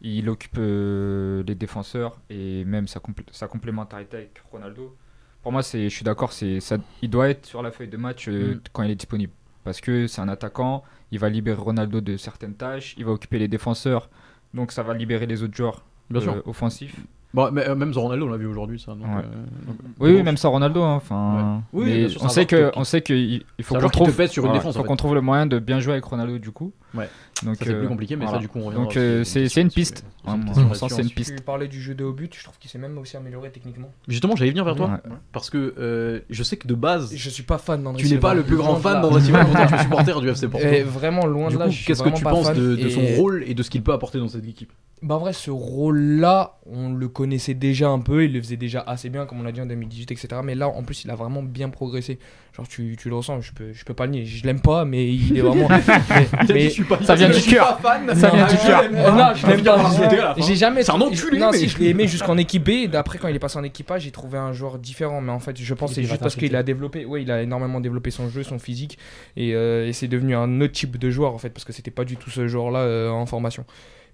il occupe euh, les défenseurs et même sa, complé- sa complémentarité avec Ronaldo. Pour moi, c'est, je suis d'accord, c'est, il doit être sur la feuille de match euh, Mm. quand il est disponible. Parce que c'est un attaquant, il va libérer Ronaldo de certaines tâches, il va occuper les défenseurs, donc ça va libérer les autres joueurs Bien euh, sûr. offensifs. Bon, mais, euh, même Ronaldo, on l'a vu aujourd'hui, ça. donc, Ouais. euh, donc, Oui, même sans Ronaldo. hein, Enfin, Ouais. Oui, on sait que, on sait qu'il il faut qu'on te trouve, pèse sur une voilà, défense, en faut qu'on trouve le moyen de bien jouer avec Ronaldo du coup. Ouais. Donc c'est euh, plus compliqué, mais ça du coup on reviendra Donc euh, une c'est une piste. euh, Ouais, mon sens, là-dessus c'est une ensuite. piste. Tu parlais du jeu de haut but, je trouve qu'il s'est même aussi amélioré techniquement. Justement, j'allais venir vers toi Ouais. parce que euh, je sais que de base Je suis pas fan d'André tu n'es pas le plus grand de fan là. d'André Silva, pourtant tu es supporter du FC Porto. Et vraiment loin Du de là. coup, je suis qu'est-ce que tu penses de, de son Et- rôle et de ce qu'il peut apporter dans cette équipe? Bah en vrai, ce rôle-là, on le connaissait déjà un peu, il le faisait déjà assez bien, comme on l'a dit en 2018, etc. Mais là, en plus, il a vraiment bien progressé. Genre, tu, tu le ressens, je peux, je peux pas le nier. Je l'aime pas, mais il est vraiment. mais, mais- Ça vient du cœur. Ça vient du cœur. Non, je l'aime pas. J'ai- jamais. C'est un enculé, Non, si je l'ai aimé jusqu'en équipe B. et D'après, quand il est passé en équipe A, j'ai trouvé un joueur différent. Mais en fait, je pense que c'est juste parce qu'il a développé. Ouais, il a énormément développé son jeu, son physique. Et, euh, et c'est devenu un autre type de joueur, en fait, parce que c'était pas du tout ce joueur-là euh, en formation.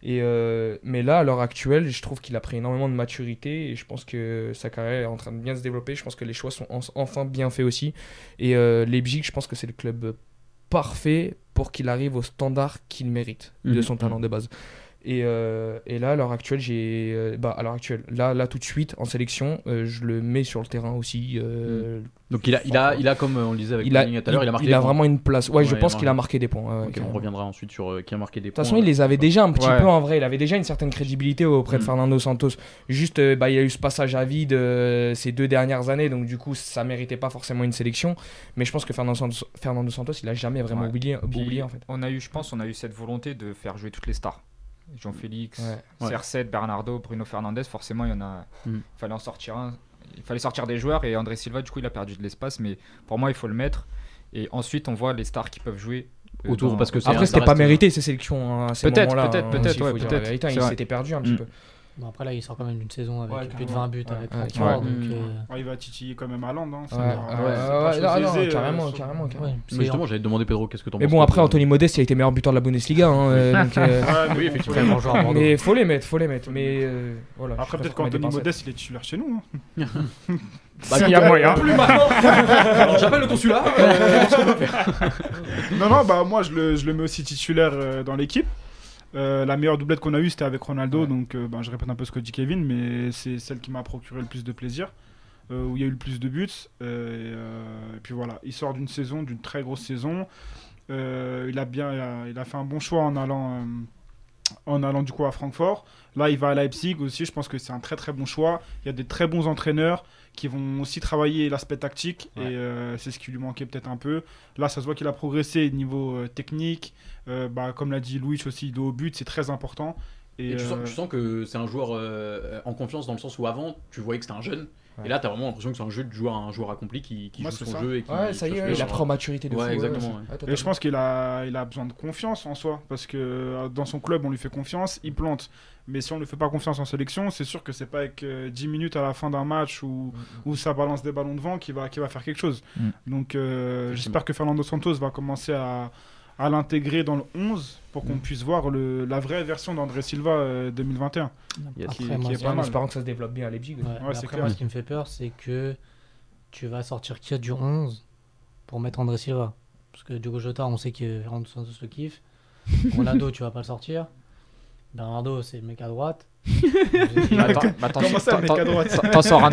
Et euh, mais là, à l'heure actuelle, je trouve qu'il a pris énormément de maturité et je pense que sa carrière est en train de bien se développer. Je pense que les choix sont en- enfin bien faits aussi. Et euh, Leipzig, je pense que c'est le club parfait pour qu'il arrive au standard qu'il mérite de Mhm. son talent de base. Et, euh, et là, à l'heure actuelle, j'ai. euh, bah, à l'heure actuelle, là, là, tout de suite, en sélection, euh, je le mets sur le terrain aussi. euh, Donc il a, il a, il a comme on le disait avec il a, tout à l'heure, il a marqué il a points. vraiment une place. Ouais, Ouais, je pense qu'il a marqué des points. on reviendra ensuite sur qui a marqué des De points. toute façon, il les avait déjà un petit Ouais. peu en vrai. Il avait déjà une certaine crédibilité auprès de Mm. Fernando Santos. Juste, bah, il y a eu ce passage à vide ces deux dernières années, donc du coup, ça méritait pas forcément une sélection. Mais je pense que Fernando Santos, Fernando Santos il a jamais vraiment Ouais. oublié, Puis, oublié en fait. On a eu, je pense, on a eu cette volonté de faire jouer toutes les stars. Jean-Félix, Ouais. Ouais. CR7, Bernardo, Bruno Fernandez, forcément, il y en a. Mm. Il fallait en sortir un. Il fallait sortir des joueurs et André Silva, du coup, il a perdu de l'espace, mais pour moi, il faut le mettre. Et ensuite, on voit les stars qui peuvent jouer euh, Autour, dans- parce que c'est Après, c'était pas mérité ces sélections hein, à ces Peut-être, moments-là, peut-être, hein, peut-être, ouais, C'est Il s'était perdu un petit Mm. peu. Bon, après, là, il sort quand même d'une saison avec Ouais, plus de carrément. 20 buts Ouais, avec ouais, 33. ouais. donc, Mm. euh, Ouais, il va titiller quand même à Land. Hein, euh, carrément, carrément, Mais justement, j'allais te demander Pedro, qu'est-ce que t'en Mais penses bon, toi, après, Anthony Modeste, il a été meilleur buteur de la Bundesliga. hein, donc, euh, mais Oui, bon, effectivement. Bon mais faut les mettre, faut les mettre. Mais euh, voilà. Après, peut-être qu'Anthony. Modeste, il est titulaire chez nous. hein. Bah, Il y a moyen. Plus maintenant. Alors, J'appelle le consulat. Non, non, bah moi je le, je le mets aussi titulaire euh, dans l'équipe. Euh, la meilleure doublette qu'on a eue c'était avec Ronaldo, Ouais. donc euh, bah, je répète un peu ce que dit Kevin, mais c'est celle qui m'a procuré le plus de plaisir, euh, où il y a eu le plus de buts. et, et puis voilà, il sort d'une saison, d'une très grosse saison. Il, a bien, il, a, il a fait un bon choix en allant, en allant du coup à Francfort. Là, il va à Leipzig aussi. Je pense que c'est un très très bon choix. Il y a des très bons entraîneurs qui vont aussi travailler l'aspect tactique Ouais. et euh, c'est ce qui lui manquait peut-être un peu. Là, ça se voit qu'il a progressé niveau euh, technique. Euh, bah, comme l'a dit Louis aussi, de haut but, c'est très important. Et, Et tu, sens, euh, tu sens que c'est un joueur euh, en confiance dans le sens où avant, tu voyais que c'était un jeune. Ouais. Et là, t'as vraiment l'impression que c'est un jeu de joueur, un joueur accompli qui, qui joue son ça. jeu et qui. Ouais, ça y qui est, il a genre- pris en maturité de Ouais, fou. exactement, ouais. ouais. Ouais, Et je pense qu'il a, il a besoin de confiance en soi, parce que dans son club, on lui fait confiance, il plante. Mais si on ne lui fait pas confiance en sélection, c'est sûr que c'est pas avec euh, 10 minutes à la fin d'un match où, où ça balance des ballons devant qu'il va, qu'il va faire quelque chose. Mm. Donc euh, j'espère que Fernando Santos va commencer à, à l'intégrer dans le 11 pour qu'on puisse voir le, la vraie version d'André Silva euh, 2021. Yes. Qui- Après, moi, qui est pas en espérant que ça se développe bien à Leipzig. Ouais, Ouais, après, clair. moi, ce qui me fait peur, c'est que tu vas sortir qui du 11 pour mettre André Silva? Parce que Diogo Jota, on sait que Fernando Santos le kiffe. Ronaldo, tu vas pas le sortir. Bernardo, c'est le mec à droite. Comment ça, le mec à droite? t'en- sors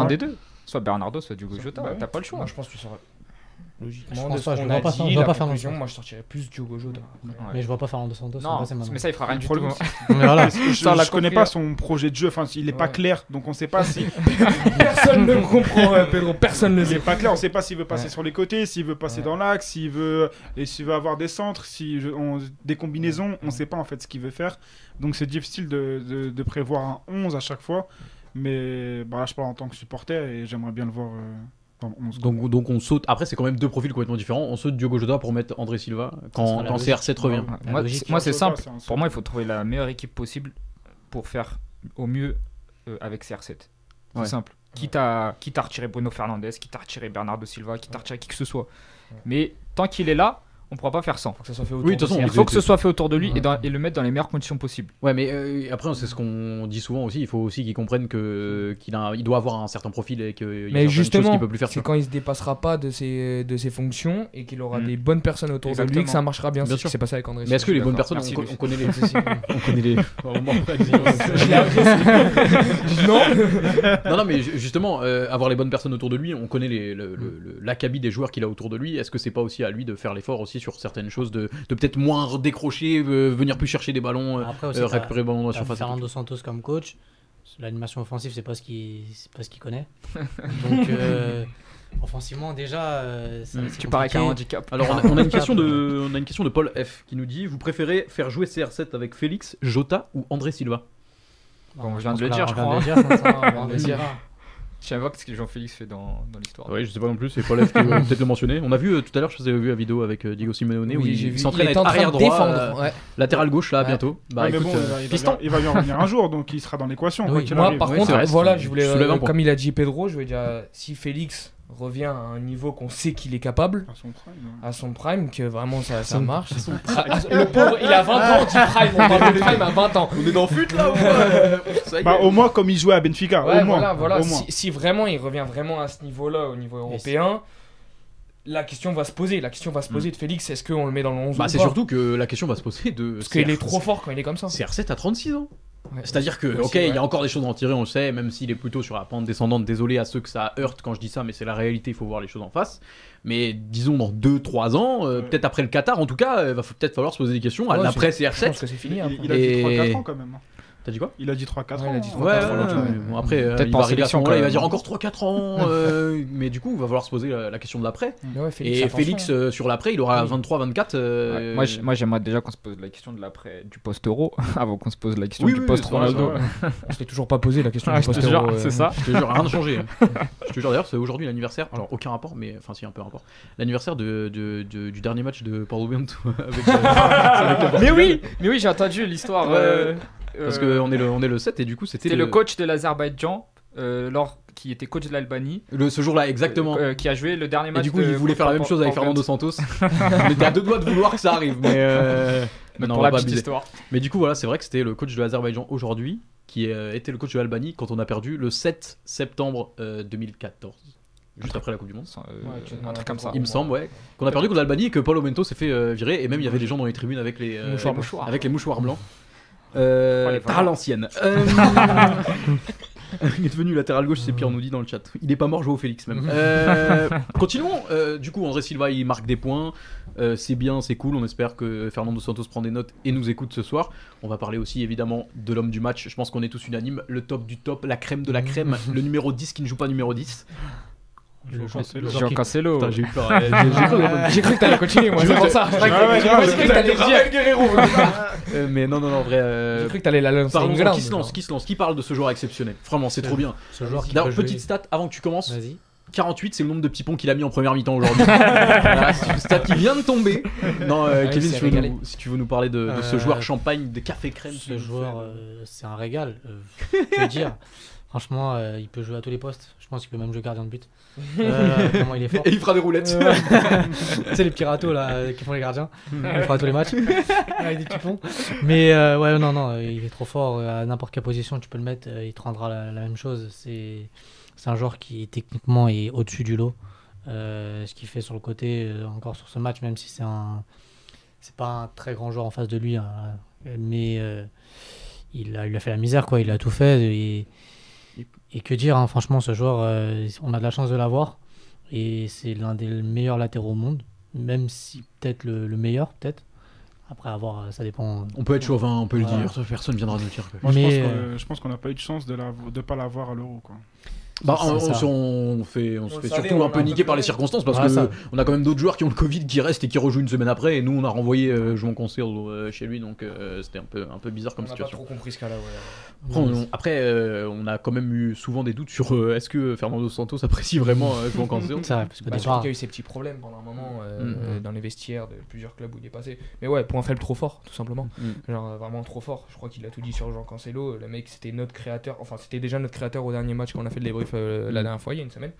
un des- deux. Soit Bernardo, soit Diogo Jota. Bah. T'as pas le choix. Je pense que tu sors. Logiquement, Je de pas, je qu'on vois a pas dit, je vois pas Fernando conclusion, Santos. moi je sortirais plus Diogo Jota. Ouais. Mais je vois pas Fernando Santos. Non, passer mais ça, il fera rien du tout. le- Mais voilà. Je, l'a je connais pas son projet de jeu, enfin il est pas Ouais. clair, donc on sait pas si Personne ne comprend, euh, Pedro. Personne ne le il est sait. pas clair, on sait pas s'il veut passer Ouais. sur les côtés, s'il veut passer Ouais. dans l'axe, s'il veut et s'il veut avoir des centres, si je- on- des combinaisons, on sait pas en fait ce qu'il veut faire. Donc c'est difficile de, de- de prévoir un 11 à chaque fois, mais bah, là je parle en tant que supporter et j'aimerais bien le voir euh, dans le 11. quoi. Donc, donc on saute. Après, c'est quand même deux profils complètement différents. On saute Diogo Jota pour mettre André Silva quand, sera la quand logique. CR7 revient. Ouais, Moi, c'est- moi, c'est Jota, simple. Pour moi, il faut trouver la meilleure équipe possible pour faire au mieux euh, avec CR7. C'est Ouais. simple. Quitte à, quitte à retirer Bruno Fernandes, quitte à retirer Bernardo Silva, quitte à retirer qui que ce soit. Mais tant qu'il est là, on pourra pas faire sans. Faut que ça soit fait autour Oui, de toute façon. Il faut que ce soit fait autour de lui Ouais. et, dans- et le mettre dans les meilleures conditions possibles. Ouais, mais euh, après, c'est ce qu'on dit souvent aussi. Il faut aussi qu'il comprenne que qu'il a, il doit avoir un certain profil et qu'il y a Mais justement, qu'il peut plus faire. c'est quand il se dépassera pas de ses, de ses fonctions et qu'il aura Mm. des bonnes personnes autour de lui que ça marchera bien. Bien C'est ce sûr. qui s'est passé avec André Mais est-ce que les bonnes personnes, Merci, on, connaît les, on connaît les. Non. non, non, mais ju- justement, euh, avoir les bonnes personnes autour de lui, on connaît les- le- le- le- l'acabit des joueurs qu'il a autour de lui. Est-ce que c'est pas aussi à lui de faire l'effort aussi sur certaines choses, de, de peut-être moins décrocher, euh, venir plus chercher des ballons, euh, Après aussi, euh, récupérer le ballon dans la surface. Fernando Santos comme coach. L'animation offensive, c'est pas ce qu'il c'est pas ce qu'il connaît. Donc euh, offensivement déjà, euh, ça- Tu parais qu'un handicap. Alors on a, on a une question de, on a une question de Paul F qui nous dit vous préférez faire jouer CR7 avec Félix, Jota ou André Silva? Bon, je viens pense de le dire, je on de crois, le dire, ça, ça, on vient de le Vas-y. dire. Je sais pas ce que Jean-Félix fait dans, dans l'histoire. Oui, je sais pas non plus, c'est Paul F qui peut-être le mentionner? On a vu euh, tout à l'heure, je vous avais vu la vidéo avec euh, Diego Simeone où Oui, il, s'entraîne à être arrière droit, défendre. euh, ouais. latéral gauche là Ouais. bientôt. Bah Ouais, mais écoute, bon, euh, il va- il, va, piston. il va y en revenir un jour, donc il sera dans l'équation. Oui, Moi, arrive. par contre, voilà, je voulais, euh, comme il a dit Pedro, je veux dire, euh, si Félix revient à un niveau qu'on sait qu'il est capable, À son prime, ouais. à son prime, que vraiment ça, ça Son- marche. Ah, le pauvre, il a 20 ans, on dit prime, on parle de prime à 20 ans. on est dans fut là ou. Bah, au moins, comme il jouait à Benfica. Ouais, au moins. voilà, voilà. Au moins. Si, si vraiment il revient vraiment à ce niveau-là, au niveau européen, la question va se poser. La question va se poser de Félix, est-ce qu'on le met dans le 11 Bah c'est surtout que la question va se poser de Parce qu'il CR7 est trop fort quand il est comme ça. CR7 à 36 ans. Ouais. C'est-à-dire que, ok, c'est il y a encore des choses à en tirer, on le sait, même s'il est plutôt sur la pente descendante. Désolé à ceux que ça heurte quand je dis ça, mais c'est la réalité, il faut voir les choses en face. Mais disons dans 2-3 ans, euh, Ouais. peut-être après le Qatar, en tout cas, il va f- peut-être falloir se poser des questions. Ouais, après Je pense CR7, que c'est fini. Il, après. il a dit Et- 3-4 ans quand même. Hein. t'as dit quoi Il a dit 3-4 Ouais, ans. il a dit hein. 3-4 Ouais, ans, ouais, tu ouais, vois. bon, après, euh, Peut-être il pas va arriver à ce moment-là, il va dire encore 3-4 ans. euh, mais du coup, il va falloir se poser la, la question de l'après. Mais ouais, Félix, Et Félix, hein. euh, sur l'après, il aura Oui. 23-24. euh, Ouais, Moi, j'aimerais déjà qu'on se pose la question de l'après du post-euro, avant qu'on se pose la question Oui, du oui, post-Ronaldo. on s'est toujours pas posé la question Ah, du je te post jure, c'est ça. Je te jure, rien n'a changé. Je te jure, d'ailleurs, c'est aujourd'hui l'anniversaire. Alors, aucun rapport, mais enfin, si, un peu rapport. L'anniversaire de, de- de- du dernier match de Paulo Bento avec, Mais oui, mais oui, j'ai entendu l'histoire. Parce euh, qu'on est, le- on est le 7 et du coup, c'était C'était le coach de l'Azerbaïdjan, euh, lors, qui était coach de l'Albanie, le- ce jour-là, exactement. euh, qui a joué le dernier et match. du coup, de- il voulait faire la même chose avec Fernando Santos. on était à deux doigts de vouloir que ça arrive, mais. euh, mais non, on pour la pas petite abuser. histoire. Mais du coup, voilà, c'est vrai que c'était le coach de l'Azerbaïdjan aujourd'hui, qui euh, était le coach de l'Albanie quand on a perdu le 7 septembre euh, 2014, juste après la Coupe du Monde. Euh, Ouais, tu- un truc comme ça. Il me semble, ouais. Qu'on a perdu contre l'Albanie et que Paulo Mento s'est fait euh, virer. Et même il y avait des gens dans les tribunes avec les, euh, Mouchoirs les- mouchoirs. avec les mouchoirs blancs. Euh, Oh, à l'ancienne. Euh, il est devenu latéral gauche, c'est pire, on nous dit dans le chat. Il est pas mort, Joao Félix même. Euh, continuons. Euh, du coup, André Silva, il marque des points. Euh, c'est bien, c'est cool. On espère que Fernando Santos prend des notes et nous écoute ce soir. On va parler aussi évidemment de l'homme du match. Je pense qu'on est tous unanimes. Le top du top, la crème de la crème. le numéro 10 qui ne joue pas numéro 10. Cancelo. Jean Cancelo. Putain, j'ai eu peur. J'ai- cru- que t'allais continuer, moi, c'est pour ça. J'ai cru que t'allais dire. Euh, mais non, non, non, en vrai. euh, J'ai cru que t'allais la lancer qui se lance, qui se lance, qui parle de ce joueur exceptionnel? Vraiment, c'est Ce- trop bien. Ce joueur qui petite stat avant que tu commences. Vas-y. 48, c'est le nombre de petits ponts qu'il a mis en première mi-temps aujourd'hui. Voilà, c'est une stat qui vient de tomber. Non, euh, Ouais, Kevin, si tu, veux régalé. nous, si tu veux nous parler de, de ce Euh, joueur champagne, de café crème. Ce joueur, euh, c'est un régal. euh, je veux dire, franchement, euh, il peut jouer à tous les postes. Je pense qu'il peut même jouer gardien de but. Euh, il est fort. Et il fera des roulettes. Euh, tu sais, les petits râteaux là, euh, qui font les gardiens. Il fera tous les matchs. Avec des. Mais euh, ouais, non, non, il est trop fort. À n'importe quelle position tu peux le mettre, il te rendra la, la même chose. C'est c'est un joueur qui techniquement est au-dessus du lot. Euh, ce qu'il fait sur le côté, encore sur ce match, même si c'est un. C'est pas un très grand joueur en face de lui, hein, mais euh, il, a, il a fait la misère, quoi. Il a tout fait. Et, et que dire, hein, franchement, ce joueur, euh, on a de la chance de l'avoir. Et c'est l'un des meilleurs latéraux au monde, même si peut-être le, le meilleur, peut-être. Après avoir, ça dépend. On peut être chauvin, on peut le dire. Personne viendra nous dire que. Moi, je Mais, pense qu'on- euh, je pense qu'on n'a pas eu de chance de ne pas l'avoir à l'euro. Bah, on, on- on fait, on se On fait surtout on un peu niquer par les circonstances parce Ouais, que ça. on a quand même d'autres joueurs qui ont le Covid qui restent et qui rejouent une semaine après. Et nous, on a renvoyé euh, João Cancelo euh, chez lui, donc euh, c'était un peu, un peu bizarre comme On n'a pas situation. trop compris ce cas-là, ouais. Après, on, après, euh, on a quand même eu souvent des doutes sur euh, est-ce que Fernando Santos apprécie vraiment euh, João Cancelo. C'est vrai, parce Bah, surtout départ, qu'il y a eu ces petits problèmes pendant un moment euh, Mm. euh, dans les vestiaires de plusieurs clubs où il est passé. Mais ouais, point faible trop fort, tout simplement. Mm. Genre euh, vraiment trop fort. Je crois qu'il a tout dit sur Jean Cancelo. Le mec, c'était notre créateur. Enfin, c'était déjà notre créateur au dernier match qu'on a fait le débrief euh, la Mm. dernière fois, il y a une semaine.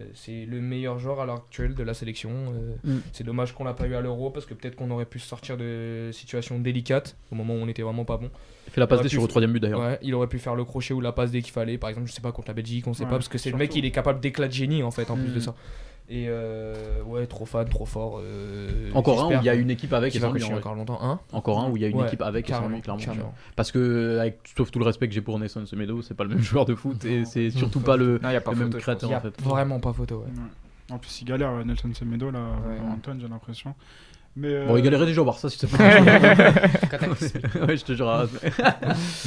Euh, c'est le meilleur joueur à l'heure actuelle de la sélection. euh, Mm. C'est dommage qu'on l'a pas eu à l'Euro parce que peut-être qu'on aurait pu se sortir de situations délicates au moment où on était vraiment pas bon. Il fait la passe aurait D pu sur le troisième but d'ailleurs. Ouais, il aurait pu faire le crochet ou la passe dès qu'il fallait. Par exemple, je sais pas contre la Belgique, on sait Ouais, pas parce que c'est le mec, il est capable d'éclat de génie en fait en plus Mm. de ça. Et euh, ouais, trop fan, trop fort. euh, Encore un où il y a une équipe avec et sans lui. encore longtemps. Hein Encore un où il y a une Ouais, équipe avec et sans carrément, lui, clairement. carrément. Parce que, avec, sauf tout le respect que j'ai pour Nelson Semedo, c'est pas le même joueur de foot et c'est surtout pas le, Non, y a pas le même photo, créateur en fait. vraiment pas photo. Ouais. Ouais. En plus, il galère, Nelson Semedo, là, Ouais. Antoine, j'ai l'impression. Mais, euh, Bon, il galérait déjà au Barça, si c'est pas. Ouais, je te jure.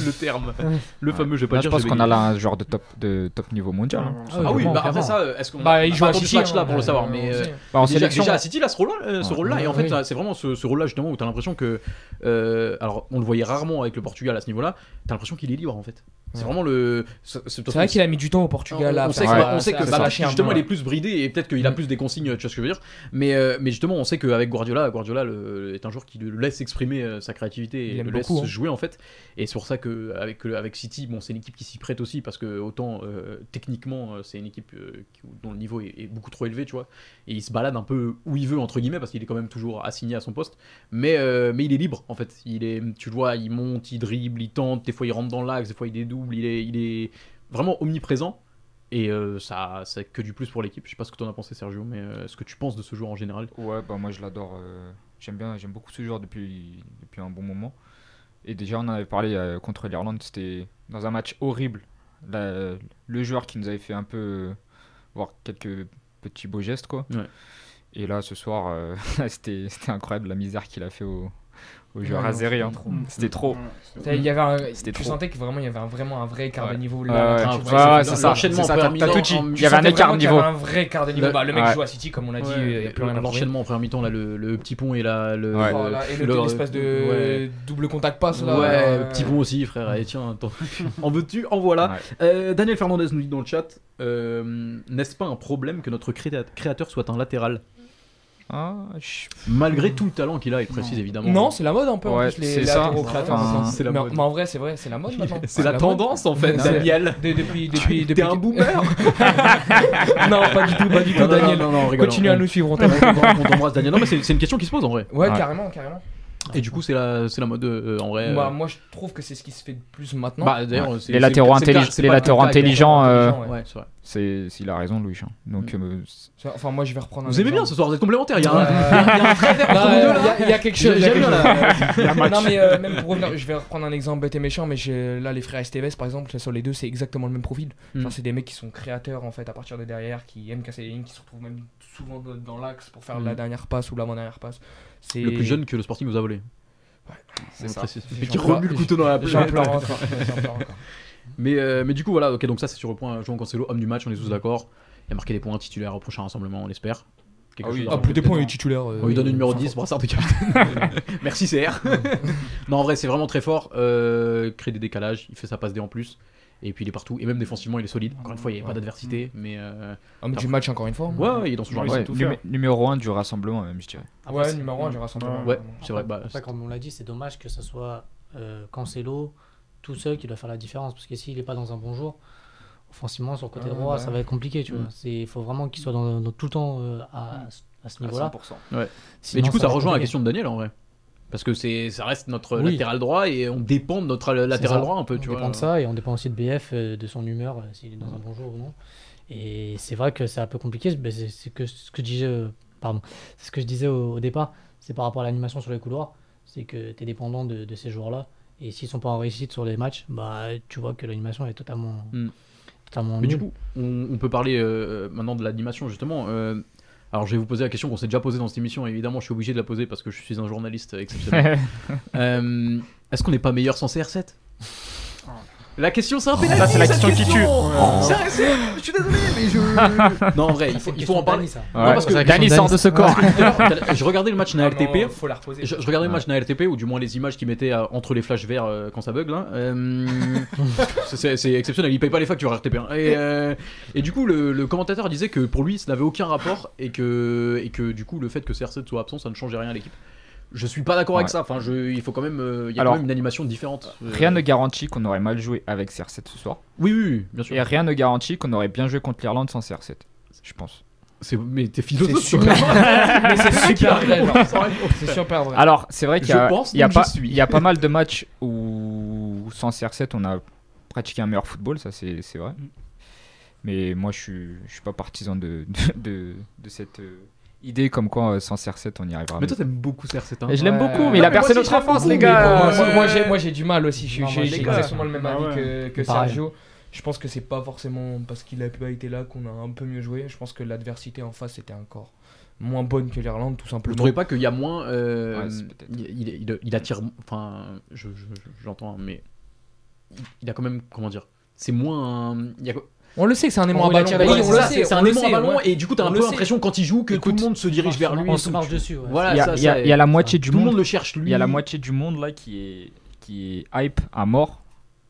le terme. Le fameux, je vais pas Là, dire. je pense qu'on a là un genre de top, de top niveau mondial. hein. Ah oui, Ah oui, bah après ça, euh, est-ce qu'on Bah, il a joue pas à City. ce match-là hein, pour le savoir, euh, mais on euh. Bah, en déjà, à City, là, ce rôle-là, euh, ce Ouais. rôle-là, et en fait, c'est vraiment ce, ce rôle-là justement où t'as l'impression que, euh, alors, on le voyait rarement avec le Portugal à ce niveau-là. T'as l'impression qu'il est libre en fait. C'est vraiment le. C'est vrai qu'il a mis du temps au Portugal on, à on sait que, on sait que bah, justement il est plus bridé et peut-être qu'il a Mm. plus des consignes, tu vois ce que je veux dire. Mais, euh, mais justement, on sait qu'avec Guardiola, Guardiola le- est un joueur qui le laisse exprimer euh, sa créativité et le laisse beaucoup, hein. jouer en fait. Et c'est pour ça que avec, avec City, bon, c'est une équipe qui s'y prête aussi parce que autant euh, techniquement, c'est une équipe euh, qui- dont le niveau est, est beaucoup trop élevé, tu vois. Et il se balade un peu où il veut entre guillemets parce qu'il est quand même toujours assigné à son poste. Mais, euh, mais il est libre en fait. Il est, tu le vois, il monte, il dribble, il tente. Des fois il rentre dans l'axe, des fois il dédouble. Il est, il est vraiment omniprésent. Et euh, ça, c'est que du plus pour l'équipe. Je sais pas ce que tu en as pensé, Sergio, mais euh, ce que tu penses de ce joueur en général. Ouais, bah moi je l'adore. euh, j'aime bien, j'aime beaucoup ce joueur depuis, depuis un bon moment. Et déjà, on en avait parlé euh, contre l'Irlande, c'était dans un match horrible. La- le joueur qui nous avait fait un peu voir quelques petits beaux gestes, quoi. Ouais. Et là, ce soir, c'était c'était incroyable la misère qu'il a fait au, au joueur Ouais, azéré. c'était hein. trop. C'était trop. Il y avait un- tu trop. sentais que vraiment il y avait un- vraiment un vrai quart de niveau là. vrai- ouais, c'est- ça. t'as- tout mi-temps, dit. Il y avait un écart de y niveau. un vrai quart de niveau. Bah, le mec Ouais. joue à City, comme on a dit, Ouais, il n'y a plus rien. L'enchaînement en première mi-temps, là, le, le petit pont et la, le, Ouais. Oh et le- le- l'espèce de ouais. double contact passe là. Ouais, euh, petit pont aussi, frère. Allez, tiens, attends. en veux-tu? En voilà. Euh, Daniel Fernandez nous dit dans le chat euh, N'est-ce pas un problème que notre créa- créateur soit un latéral? Ah, je- Malgré tout le talent qu'il a, il précise évidemment. Non, c'est la mode un peu en Ouais, plus, les c'est latéraux ça. c'est la mais, mode. mais en vrai, c'est vrai, c'est la mode maintenant. C'est la tendance en fait, Daniel. De- depuis, depuis, T'es depuis. un boomer non, pas du tout, pas du tout, Non, Daniel. non, Continue on- à nous suivre, on t'embrasse, Daniel. Non, mais c'est c'est une question qui se pose en vrai. Ouais, Ouais. carrément, carrément. Et du coup, c'est la, c'est la mode euh, en vrai. euh, Bah, moi, je trouve que c'est ce qui se fait de plus maintenant. bah, d'ailleurs, c'est- Les latéraux les intelligents, euh, intelligents, ouais. Ouais, c'est s'il a raison, Louis. hein. Donc, Mm. euh, Enfin, moi, je vais reprendre un Vous aimez bien ce soir, vous êtes complémentaires. Il y a un, il y a euh. Il il quelque chose. il J'aime bien là. Non mais euh, même pour revenir, je vais reprendre un exemple bête et méchant, mais là les frères Esteves par exemple, sur les deux c'est exactement le même profil. Genre Mm. c'est des mecs qui sont créateurs en fait à partir de derrière, qui aiment casser les lignes, qui se retrouvent même souvent dans- l'axe pour faire Mm. la dernière passe ou l'avant-dernière passe. C'est Le plus jeune que le Sporting nous a volé. c'est On ça. Mais qui remue le couteau dans la plaie. Mais, euh, mais du coup, voilà, ok, donc ça c'est sur le point. Jean Cancelo, homme du match, on est tous d'accord. Il a marqué des points titulaires au prochain rassemblement, on l'espère. Quelque Ah oui. Ah, plus des points, il est titulaire. euh, On lui donne le numéro enfin, 10, brassard de capitaine. Merci CR. non, en vrai, c'est vraiment très fort. Euh, crée des décalages, il fait sa passe D en plus. Et puis il est partout. Et même défensivement, il est solide. Encore une fois, il n'y avait pas Ouais. d'adversité. Mais euh, Homme du match encore une fois. ouais, ouais, il est dans ce genre Ouais, Ouais, numé- numéro 1 du rassemblement, même, je dirais. Après, Ouais, numéro 1 du rassemblement. Ouais, c'est vrai. Bah, comme on l'a dit, c'est dommage que ce soit euh, Cancelo tout seul qui doit faire la différence. Parce que s'il n'est pas dans un bon jour, offensivement, sur le côté Ah, droit, ouais. ça va être compliqué. Tu Mm. vois. C'est- Il faut vraiment qu'il soit dans, dans- tout le temps euh, à, à ce niveau-là. 100%. mais Sinon, du coup, ça, rejoint la question de Daniel en vrai. Parce que c'est, ça reste notre Oui. latéral droit et on dépend de notre latéral droit un peu, tu on vois. dépend de ça et on dépend aussi de BF, euh, de son humeur, euh, s'il est dans un bon jour ou non. Et c'est vrai que c'est un peu compliqué. C'est que ce que je disais, euh, pardon, ce que je disais au, au départ. C'est par rapport à l'animation sur les couloirs. C'est que tu es dépendant de, de ces joueurs-là. Et s'ils sont pas en réussite sur les matchs, bah tu vois que l'animation est totalement, Hmm. totalement Mais du coup, on, on peut parler euh, maintenant de l'animation justement. Euh, alors, je vais vous poser la question qu'on s'est déjà posée dans cette émission. et Évidemment, je suis obligé de la poser parce que je suis un journaliste exceptionnel. Euh, Est-ce qu'on n'est pas meilleur sans CR7 La question, c'est un pénalty. Ça, c'est la question qui tue. C'est- c'est- Je suis désolé, mais je. Non, en vrai, il faut, il en parler. Ça. Ouais, parce que Dani sort de ce corps. je regardais le match na non, RTP. Faut la reposer. Je, je regardais le match na RTP, ou du moins les images qu'ils mettaient euh, entre les flashs verts euh, quand ça bug là. Euh, c'est- exceptionnel, ils payent pas les factures RTP. hein. Et, euh, et du coup, le, le commentateur disait que pour lui, ça n'avait aucun rapport et que, et que du coup, le fait que CR7 soit absent, ça ne changeait rien à l'équipe. Je suis pas d'accord avec ça. Enfin, je, il faut quand même, euh, il y a Alors, quand même une animation différente. Euh, Rien ne garantit qu'on aurait mal joué avec CR7 ce soir. Oui, oui, oui, bien sûr. Et rien ne garantit qu'on aurait bien joué contre l'Irlande sans CR7. Je pense. C'est- Mais t'es C'est philosophe. super. Mais c'est super vrai. C'est super vrai. Alors, c'est vrai qu'il y, a- pense, il y a donc pas- je suis. il y a pas mal de matchs où, sans CR7, on a pratiqué un meilleur football, ça c'est c'est vrai. Mm. Mais moi, je suis, je suis pas partisan de, de, de- de cette euh, idée comme quoi, euh, sans CR7, on y arrivera. Mais toi, t'aimes beaucoup CR7. hein. Je l'aime Ouais. beaucoup, Non, mais il a aussi, notre enfance, les gars. moi, moi, j'ai, moi j'ai du mal aussi. J'ai exactement le même Ah avis ouais. que. Sergio. Je pense que c'est pas forcément parce qu'il a pas été là qu'on a un peu mieux joué. Je pense que l'adversité en face était encore moins bonne que l'Irlande, tout Vous simplement. trouvez pas qu'il y a moins. euh, Ouais, il, il- il- il attire. Enfin, je- je- je- j'entends, mais. Il a quand même. Comment dire C'est moins. il y a- On le sait que c'est un aimant à ballon. Oui, on le sait, c'est un aimant à ballon et du coup t'as un peu l'impression quand il joue que tout le monde se dirige vers lui. On et se marche dessus. Voilà, Il y a, la moitié du monde. le cherche lui. Il y a la moitié du monde là qui est, qui est hype à mort.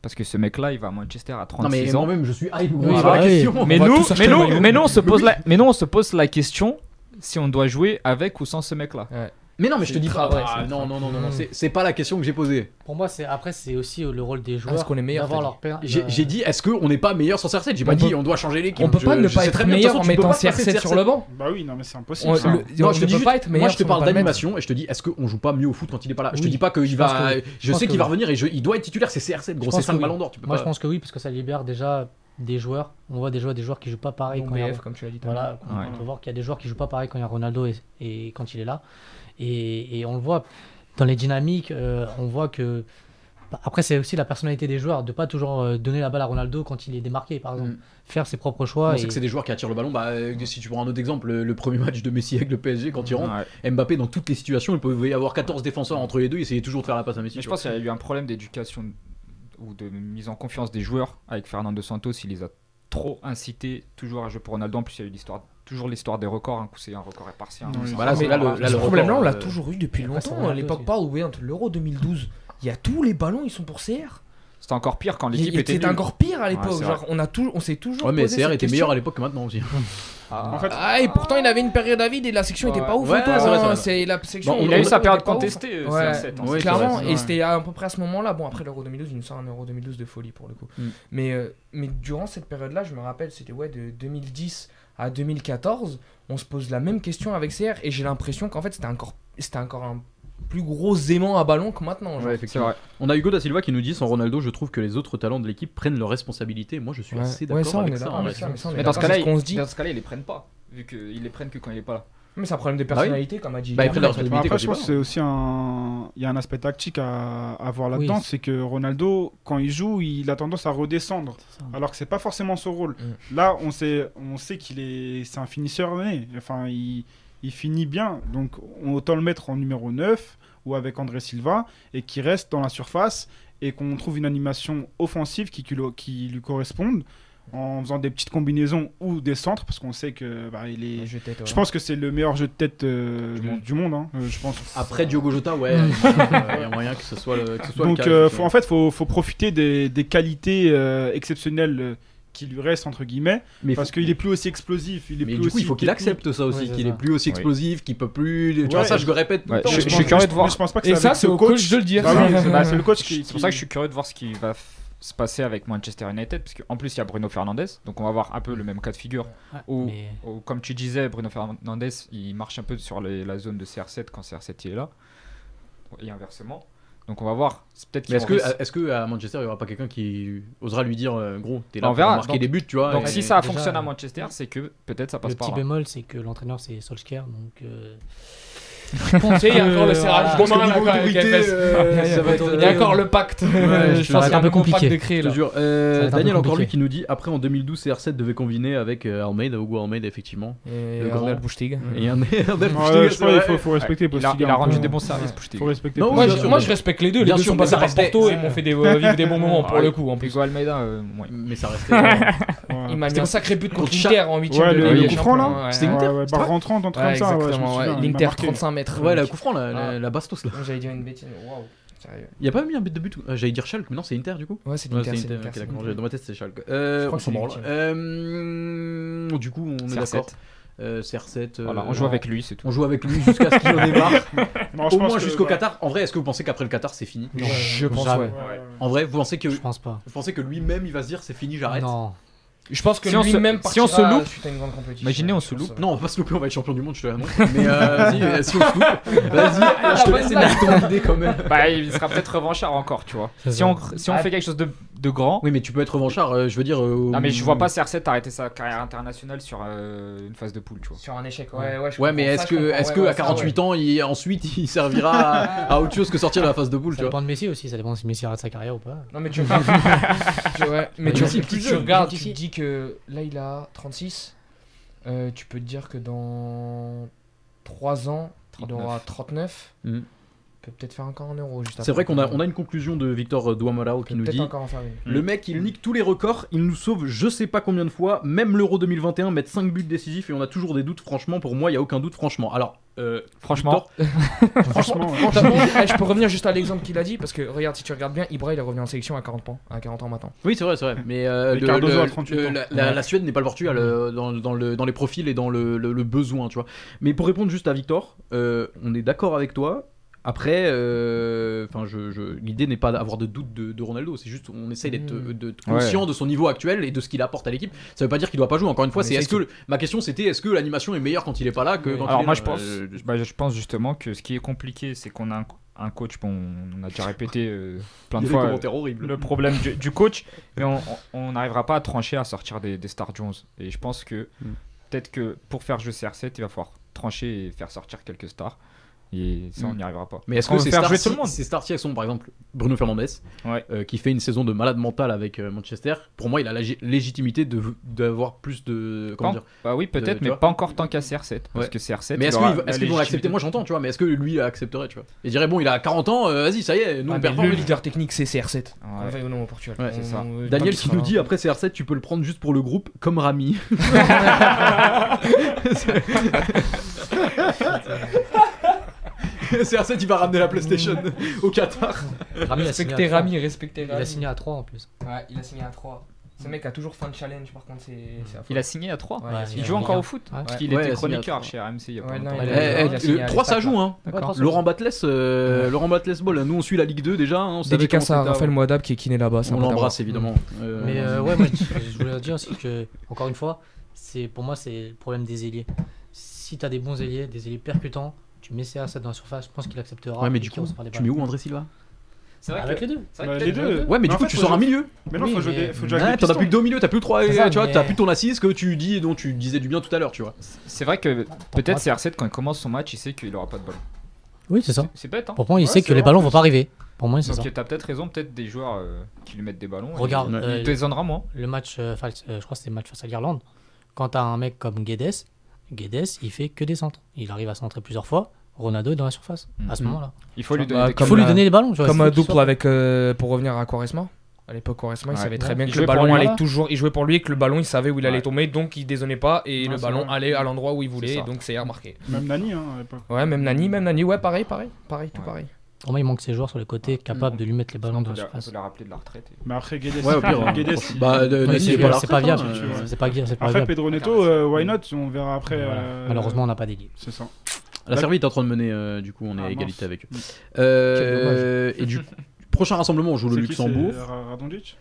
Parce que ce mec-là, il va à Manchester à Non 36 mais ans. moi-même je suis hype. Oui, oui. Mais nous, mais, nous, mais, nous, on se pose la, mais nous, on se pose la question si on doit jouer avec ou sans ce mec-là. Mais non mais je te dis pas. ah, le non non non non, non, Mm. c'est- c'est pas la question que j'ai posée. Pour moi, c'est après, c'est aussi le rôle des joueurs Est-ce qu'on est meilleur, d'avoir t'as leur père. J'ai euh, j'ai dit est-ce qu'on n'est pas meilleur sans CR7 J'ai pas On dit peut- on doit changer l'équipe. On peut Je- pas ne je pas sais être très bien, de toute meilleur façon, en tu peux mettant pas passer CR7 sur le banc. Bah oui, non, mais c'est impossible. On- ça. le- Non, on je te ne dis peut juste- pas être meilleur. Moi, je te parle peut pas le mettre. d'animation et je te dis, est-ce qu'on joue pas mieux au foot quand il est pas là? Je te Oui. dis pas qu'il Je va. Je pense sais que qu'il va oui. revenir et je- il doit être titulaire. C'est CR7, gros, c'est 5 que oui. ballons d'or. Tu peux Moi, pas- je pense que oui, parce que ça libère déjà des joueurs. On voit des joueurs, des joueurs qui jouent pas pareil Bon quand il y a- BF, comme tu l'as dit. tout à l'heure. Voilà, on Ouais. peut voir qu'il y a des joueurs qui jouent pas pareil quand il y a Ronaldo et, et quand il est là. Et, et on le voit dans les dynamiques, euh, on voit que. bah, Après, c'est aussi la personnalité des joueurs de pas toujours euh, donner la balle à Ronaldo quand il est démarqué, par exemple. Mm. Faire ses propres choix. On et- que c'est des joueurs qui attirent le ballon. Bah, euh, si tu prends un autre exemple, le, le premier match de Messi avec le PSG, quand il rentre, Ouais. Mbappé, dans toutes les situations, il pouvait y avoir 14 défenseurs entre les deux, il essayait toujours de faire la passe à Messi. Mais je pense qu'il y a eu un problème d'éducation ou de mise en confiance des joueurs avec Fernando Santos. Il les a trop incités toujours à jouer pour Ronaldo. En plus, il y a eu l'histoire, toujours l'histoire des records. Un coup, c'est un record un Bah là, le- là, ce problème-là, on l'a euh, toujours eu depuis longtemps. À Ronaldo l'époque pas où entre l'Euro 2012, il y a tous les ballons, ils sont pour CR. C'était encore pire quand Il- l'équipe il- était C'était encore pire à l'époque. Genre, on a tout, on s'est toujours. Ouais, mais posé CR était question. meilleur à l'époque que maintenant aussi. Ah. En fait, Ah, et pourtant il avait une période à vide et la section Ouais. était pas ouf. Ouais, vrai, hein. vrai. La section. Bon, il a eu sa période contestée. euh, Ouais. CR7, hein. Oui, c'est Clairement, vrai, et ouais. c'était à peu près à ce moment-là. Bon, après l'Euro 2012, il nous sort un Euro 2012 de folie pour le coup. Mm. Mais, euh, mais durant cette période-là, je me rappelle, c'était ouais, de 2010 à 2014, on se pose la même question avec CR et j'ai l'impression qu'en fait, c'était encore, c'était encore un plus gros aimant à ballon que maintenant. genre. Ouais, C'est effectivement. vrai. On a Hugo da Silva qui nous dit sans Ronaldo, je trouve que les autres talents de l'équipe prennent leurs responsabilités. Moi, je suis Ouais. assez Ouais, d'accord avec ça. en mais dans ce cas-là, ils les prennent pas. Vu qu'ils les prennent que quand il est pas là. Mais c'est un problème de Bah oui. personnalité, comme a dit. Bah, leur après, quand je pense que c'est aussi un. Il y a un aspect tactique à, à voir là-dedans. Oui. C'est que Ronaldo, quand il joue, il a tendance à redescendre. Alors que c'est pas forcément son rôle. Mm. Là, on sait, on sait qu'il est, c'est un finisseur né. Enfin, il, il finit bien. Donc, on autant le mettre en numéro 9 ou avec André Silva et qui reste dans la surface et qu'on trouve une animation offensive qui, qui lui corresponde en faisant des petites combinaisons ou des centres parce qu'on sait que bah, il est. Je tête, ouais. Je pense que c'est le meilleur jeu de tête euh, Du du monde. hein. Euh, je pense. Après Diogo Jota, ouais, Mm. il y a moyen que ce soit le, que ce soit Donc, le cas. euh, faut- en fait, faut, faut profiter des, des qualités euh, exceptionnelles qui lui restent entre guillemets mais parce faut- qu'il est plus aussi explosif. Il est mais plus du coup, aussi il faut qu'il accepte ça aussi, Ouais, qu'il est plus aussi Oui. explosif, qu'il peut plus. Tu Ouais, vois, ça, je le répète tout le Ouais, temps. je- suis curieux de voir. je pense pas que Et c'est ça, c'est ce au coach de le dire. Bah oui, c'est bah, c'est le coach qui. C'est pour ça que je suis curieux de voir ce qui va f- se passer avec Manchester United. Parce qu'en plus, il y a Bruno Fernandes. Donc, on va voir un peu le même cas de figure. Ouais, Ou, mais- ou comme tu disais, Bruno Fernandes, il marche un peu sur les- la zone de CR7 quand CR7 il est là. Et inversement. Donc, on va voir. C'est peut-être Mais qu'ils est-ce que, est-ce que à Manchester, il n'y aura pas quelqu'un qui osera lui dire, euh, gros, t'es là On pour verra. marquer Donc- des buts, tu vois Donc, et- si ça déjà, fonctionne à euh, Manchester, c'est que peut-être ça passe Le par petit là. bémol, c'est que l'entraîneur c'est Solskjaer, donc. euh, sais, il y a encore le serrage Je de pense que main là, avec FS. euh, être. Il y a encore le pacte. je je te pense qu'il y a un peu compliqué de créer là. Euh, Daniel encore lui qui nous dit après en 2012 CR7 devait combiner avec euh, Almeida, Hugo Almeida effectivement. Et Le grand. Arnold Boustig. Et qu'il vrai. faut, respecter. Il a, il un rendu des bons services, Pochettino. Faut respecter. Non, Moi, je, respecte les deux. Les Bien deux sûr, sont passés par Porto et m'ont fait des, euh, vivre des bons moments pour le coup en. Hugo Almeida, euh. Mais ça restait. Il euh, m'a mis un sacré but contre l'Inter en 8 Ouais, de le- Ligue le coup franc, là. C'était Ouais, Inter, ouais, c'est barre vrai rentrante, un truc Ouais, comme ça. il L'Inter marqué. 35 mètres. Ouais, la mec. coup franc, la, la, Ah. la bastos là. J'allais dire une bêtise. mais Waouh. Il y a pas mis un but de but euh, J'allais dire Schalke, mais non, c'est Inter du coup. Ouais, c'est l'Inter. Inter, d'accord, l'Inter. dans ma tête c'est Schalke. Euh, crois on que s'en c'est branle. Euh, du coup, on est CR7. d'accord. Euh, CR7. euh, Voilà, on joue avec lui, c'est tout. On joue avec lui jusqu'à ce qu'il en. Non, je Au moins jusqu'au ouais. Qatar. En vrai, est-ce que vous pensez qu'après le Qatar c'est fini? Non, Je pense, ouais. En vrai, vous pensez que Je pense pas. vous pensez que lui-même il va se dire c'est fini, j'arrête? Non. Je pense que Si on se- lui-même si on se loupe, suite à une grande compétition. imaginez, on se loupe. Non, on va pas se louper, on va être champion du monde, je te l'annonce. Mais euh, vas-y, euh, si on se loupe, vas-y, je te laisse ton idée quand même. Bah, il sera peut-être revanchard encore, tu vois. Si on, si on Ah. fait quelque chose de, de grand. Oui, mais tu peux être revanchard, euh, je veux dire. euh, Non, mais je vois pas CR7 arrêter sa carrière internationale sur euh, une phase de poule, tu vois. Sur un échec, ouais, ouais. je Ouais, mais comprends, est-ce ça, je que, comprends, est-ce ouais, que ouais, à ça, 48 ouais. ans, il, ensuite, il servira à, à autre chose que sortir de la phase de boule, Ça tu vois dépend de Messi aussi, ça dépend si Messi arrête sa carrière ou pas. Non, mais tu tu- ouais, mais Il tu, est tu- plus tu jeune, regardes, tu te dis que là, il a 36. euh, tu peux te dire que dans 3 ans, il 39. aura 39. Mhm. Peut peut-être faire encore un euro juste C'est vrai qu'on a, on a une conclusion de Victor Douamarao Il qui nous dit encore en faire une. Le mec, il nique tous les records, il nous sauve je sais pas combien de fois, même l'Euro 2021, mettre 5 buts décisifs et on a toujours des doutes, franchement, pour moi, il y a aucun doute, franchement. Alors, euh, Franchement, Victor, Franchement, ouais. Franchement, eh, je peux revenir juste à l'exemple qu'il a dit parce que regarde, si tu regardes bien, Ibra il est revenu en sélection à 40 ans, à 40 ans maintenant. Oui, c'est vrai, c'est vrai. Mais euh, Et le- Cardozo le- à 38 le- ans. la, la- la Suède n'est pas le Portugal euh, dans, dans le, dans les profils et dans le, le- le besoin, tu vois. Mais pour répondre juste à Victor, euh, on est d'accord avec toi. Après, euh, enfin, je, je- l'idée n'est pas d'avoir de doute de, de Ronaldo, c'est juste on essaye d'être Mm. conscient de son niveau actuel et de ce qu'il apporte à l'équipe. Ça veut pas dire qu'il doit pas jouer. Encore une fois, c'est est-ce que ma question c'était est-ce que l'animation est meilleure quand il est pas là que Oui. quand il alors est moi là je pense, Euh, bah, je pense justement que ce qui est compliqué, c'est qu'on a un, un coach, bon, on a déjà répété euh, plein il de fois euh, le problème du, du coach, mais on on n'arrivera pas à trancher à sortir des, des Star Jones. Et je pense que Mm. peut-être que pour faire jeu CR7, il va falloir trancher et faire sortir quelques stars. Et ça, on Mm. n'y arrivera pas. Mais est-ce que veut ces faire stars, jouer tout le monde ces stars qui sont par exemple Bruno Fernandez, Ouais. euh, qui fait une saison de malade mental avec euh, Manchester, pour moi il a la lég- légitimité de d'avoir plus de comment dire. Bah oui, peut-être, mais pas encore tant qu'à CR7. Parce Ouais. que CR7. Mais est-ce qu'ils vont l'accepter? Moi j'entends, tu vois, mais est-ce que lui accepterait, tu vois? Il dirait bon, il a 40 ans, euh, vas-y, ça y est, nous Ah, on performe. le leader technique c'est CR7. Ouais. On va ou non au Portugal. Ouais, c'est On- ça. on- Daniel qui nous dit après CR7 tu peux le prendre juste pour le groupe comme Rami. CR7 il va ramener la PlayStation au Qatar. Rami, il a signé Respectez à trois. Rami, respectez Il Rami. a signé à 3 en plus. Ouais, il a signé à 3. Ce mec a toujours fin de challenge par contre, c'est. Il a signé à 3. Ouais, Ouais, il il il joue encore au foot Ouais. Parce qu'il Ouais, était il chroniqueur chez RMC il y a pas Ouais, non, longtemps. il Eh, a- eh, il a 3 ça joue hein. Ça Laurent. Batles, euh, Laurent Batles Ball, nous on suit la Ligue 2 déjà. hein, on Dédicace à Raphaël. Moadab qui est kiné là-bas. On l'embrasse évidemment. Euh, Mais euh, ouais, moi, je voulais dire aussi que, encore une fois, c'est pour moi, c'est le problème des ailiers. Si tu as des bons ailiers, des ailiers percutants, tu mets CR7 dans la surface, je pense qu'il acceptera. Ouais, mais du coup, tu mets où André Silva C'est vrai Avec que- les deux. vrai Bah, que les peut-être deux. jouer Ouais, mais du coup fait, tu sors un milieu. Mais non, Oui, faut jouer mais- des- faut jouer Ouais, avec des t'en as plus que deux au milieu, t'as plus trois, ça, tu vois, mais- t'as plus ton assise que tu dis dont tu disais du bien tout à l'heure, tu vois. C'est vrai que peut-être moi, CR7 quand il commence son match, il sait qu'il aura pas de ballon. Oui, c'est ça. C'est- bête, hein Pour moi, il Ouais, sait que les ballons vont pas arriver. Pour moi, c'est ça. Donc t'as peut-être raison, peut-être des joueurs euh, qui lui mettent des ballons. Regarde, il- euh, moins. le match, euh, je crois que c'était le match face à l'Irlande. Quand t'as un mec comme Guedes, Guedes, il fait que des centres. Il arrive à centrer plusieurs fois. Ronaldo est dans la surface à ce Mhm. moment-là. Il faut lui Bah, donner des Il faut lui donner les ballons. vois, Comme un double avec, euh, pour revenir à Quaresma. À l'époque, Quaresma, il Ouais. savait très Ouais. bien Il que le ballon allait là toujours. Il jouait pour lui et que le ballon, il savait où il allait tomber, donc il dézonnait pas et Ouais, le ballon vrai. allait à l'endroit où il voulait, donc c'est remarqué. Même Nani, hein, à l'époque. Ouais, même Nani, même Nani, ouais, pareil, pareil, pareil, tout Ouais. pareil. Pour moi, il manque ces joueurs sur les côtés capables de lui mettre les ballons On dans la la- on surface. peut la rappeler de la retraite. et- Mais après, Guedes, Ouais, au pire. Guedes, Bah, c'est pas c'est viable. C'est pas vi- c'est pas Après, viable. Pedro Neto, euh, why not On verra après. Voilà. euh, Malheureusement, on n'a pas d'ailier. C'est ça. La Serbie est en train de mener, euh, du coup, on est Ah, à égalité mince. avec eux. Mm. Euh, et du prochain rassemblement, on joue le Luxembourg. Radonjic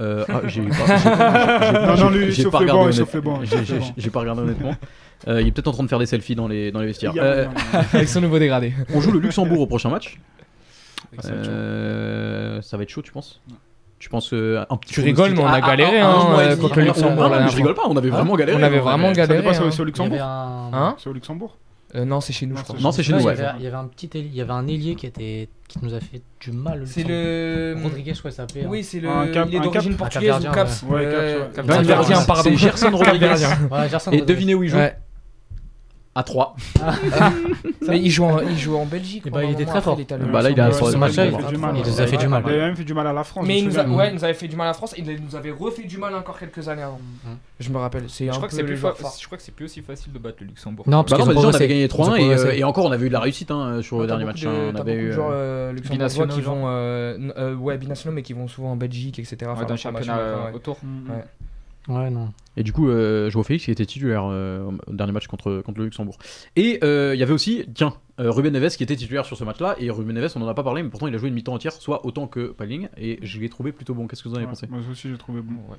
Euh, ah, j'ai pas, pas regardé honnêtement. Euh, il est peut-être en train de faire des selfies dans les, dans les vestiaires. Euh, Avec son nouveau dégradé. on joue le Luxembourg au prochain match. ça va être chaud. Euh, ça va être chaud, tu penses? Tu penses que un petit Tu rigoles, mais on a galéré, un- un hein, mois et euh, contre le Luxembourg, Ah non, je rigole pas, on avait Hein vraiment galéré. On avait hein. vraiment Ça galéré. hein. au Il y Luxembourg. Hein C'est au Luxembourg? Euh, Non, c'est chez nous, Non, je crois. Non, c'est chez Ouais, nous, il, y ouais. avait, il y avait un petit ailier- il y avait un ailier qui était qui nous a fait du mal. C'est Luxembourg. le. Rodriguez, je crois qu'il s'appelait. Oui, hein. c'est le. Un cap- il est un d'origine cap- portugaise un ou Cap Caps. Ouais, Caps, ouais. Cap-. C'est Gerson Rodriguez. Ouais, Gerson Et Rodriguez. devinez où il joue Ouais. À 3. Mais il joue en, il joue en Belgique. Eh ben, il était très fort. Bah, là, il ce sur- match-là, il sur- fait du mal. Il nous a fait du mal. Il a même fait du mal à la France. Mais il nous, a, souviens. ouais, il nous avait fait du mal à la France et il nous avait refait du mal encore quelques années avant. Mhm. Je me rappelle. C'est Je un crois que peu c'est plus je crois que c'est plus aussi facile de battre le Luxembourg. Non, Bah parce bah ont déjà, on avait gagné 3-1 Ils ont et, progressé. euh, et encore on avait eu de la réussite hein, sur le dernier match. hein, On avait eu. euh, euh, binationaux, qui genre. vont ouais binationaux mais qui vont souvent en Belgique etc. Dans le championnat formation, euh, ouais. autour. Ouais. Ouais, non. Et du coup, euh, Joao Félix qui était titulaire euh, au dernier match contre, contre le Luxembourg. Et euh, il y avait aussi, tiens, euh, Ruben Neves qui était titulaire sur ce match-là. Et Ruben Neves, on en a pas parlé, mais pourtant il a joué une mi-temps entière, soit autant que Paling. Et je l'ai trouvé plutôt bon. Qu'est-ce que vous en avez Ouais, pensé? Moi aussi, j'ai trouvé bon. Ouais.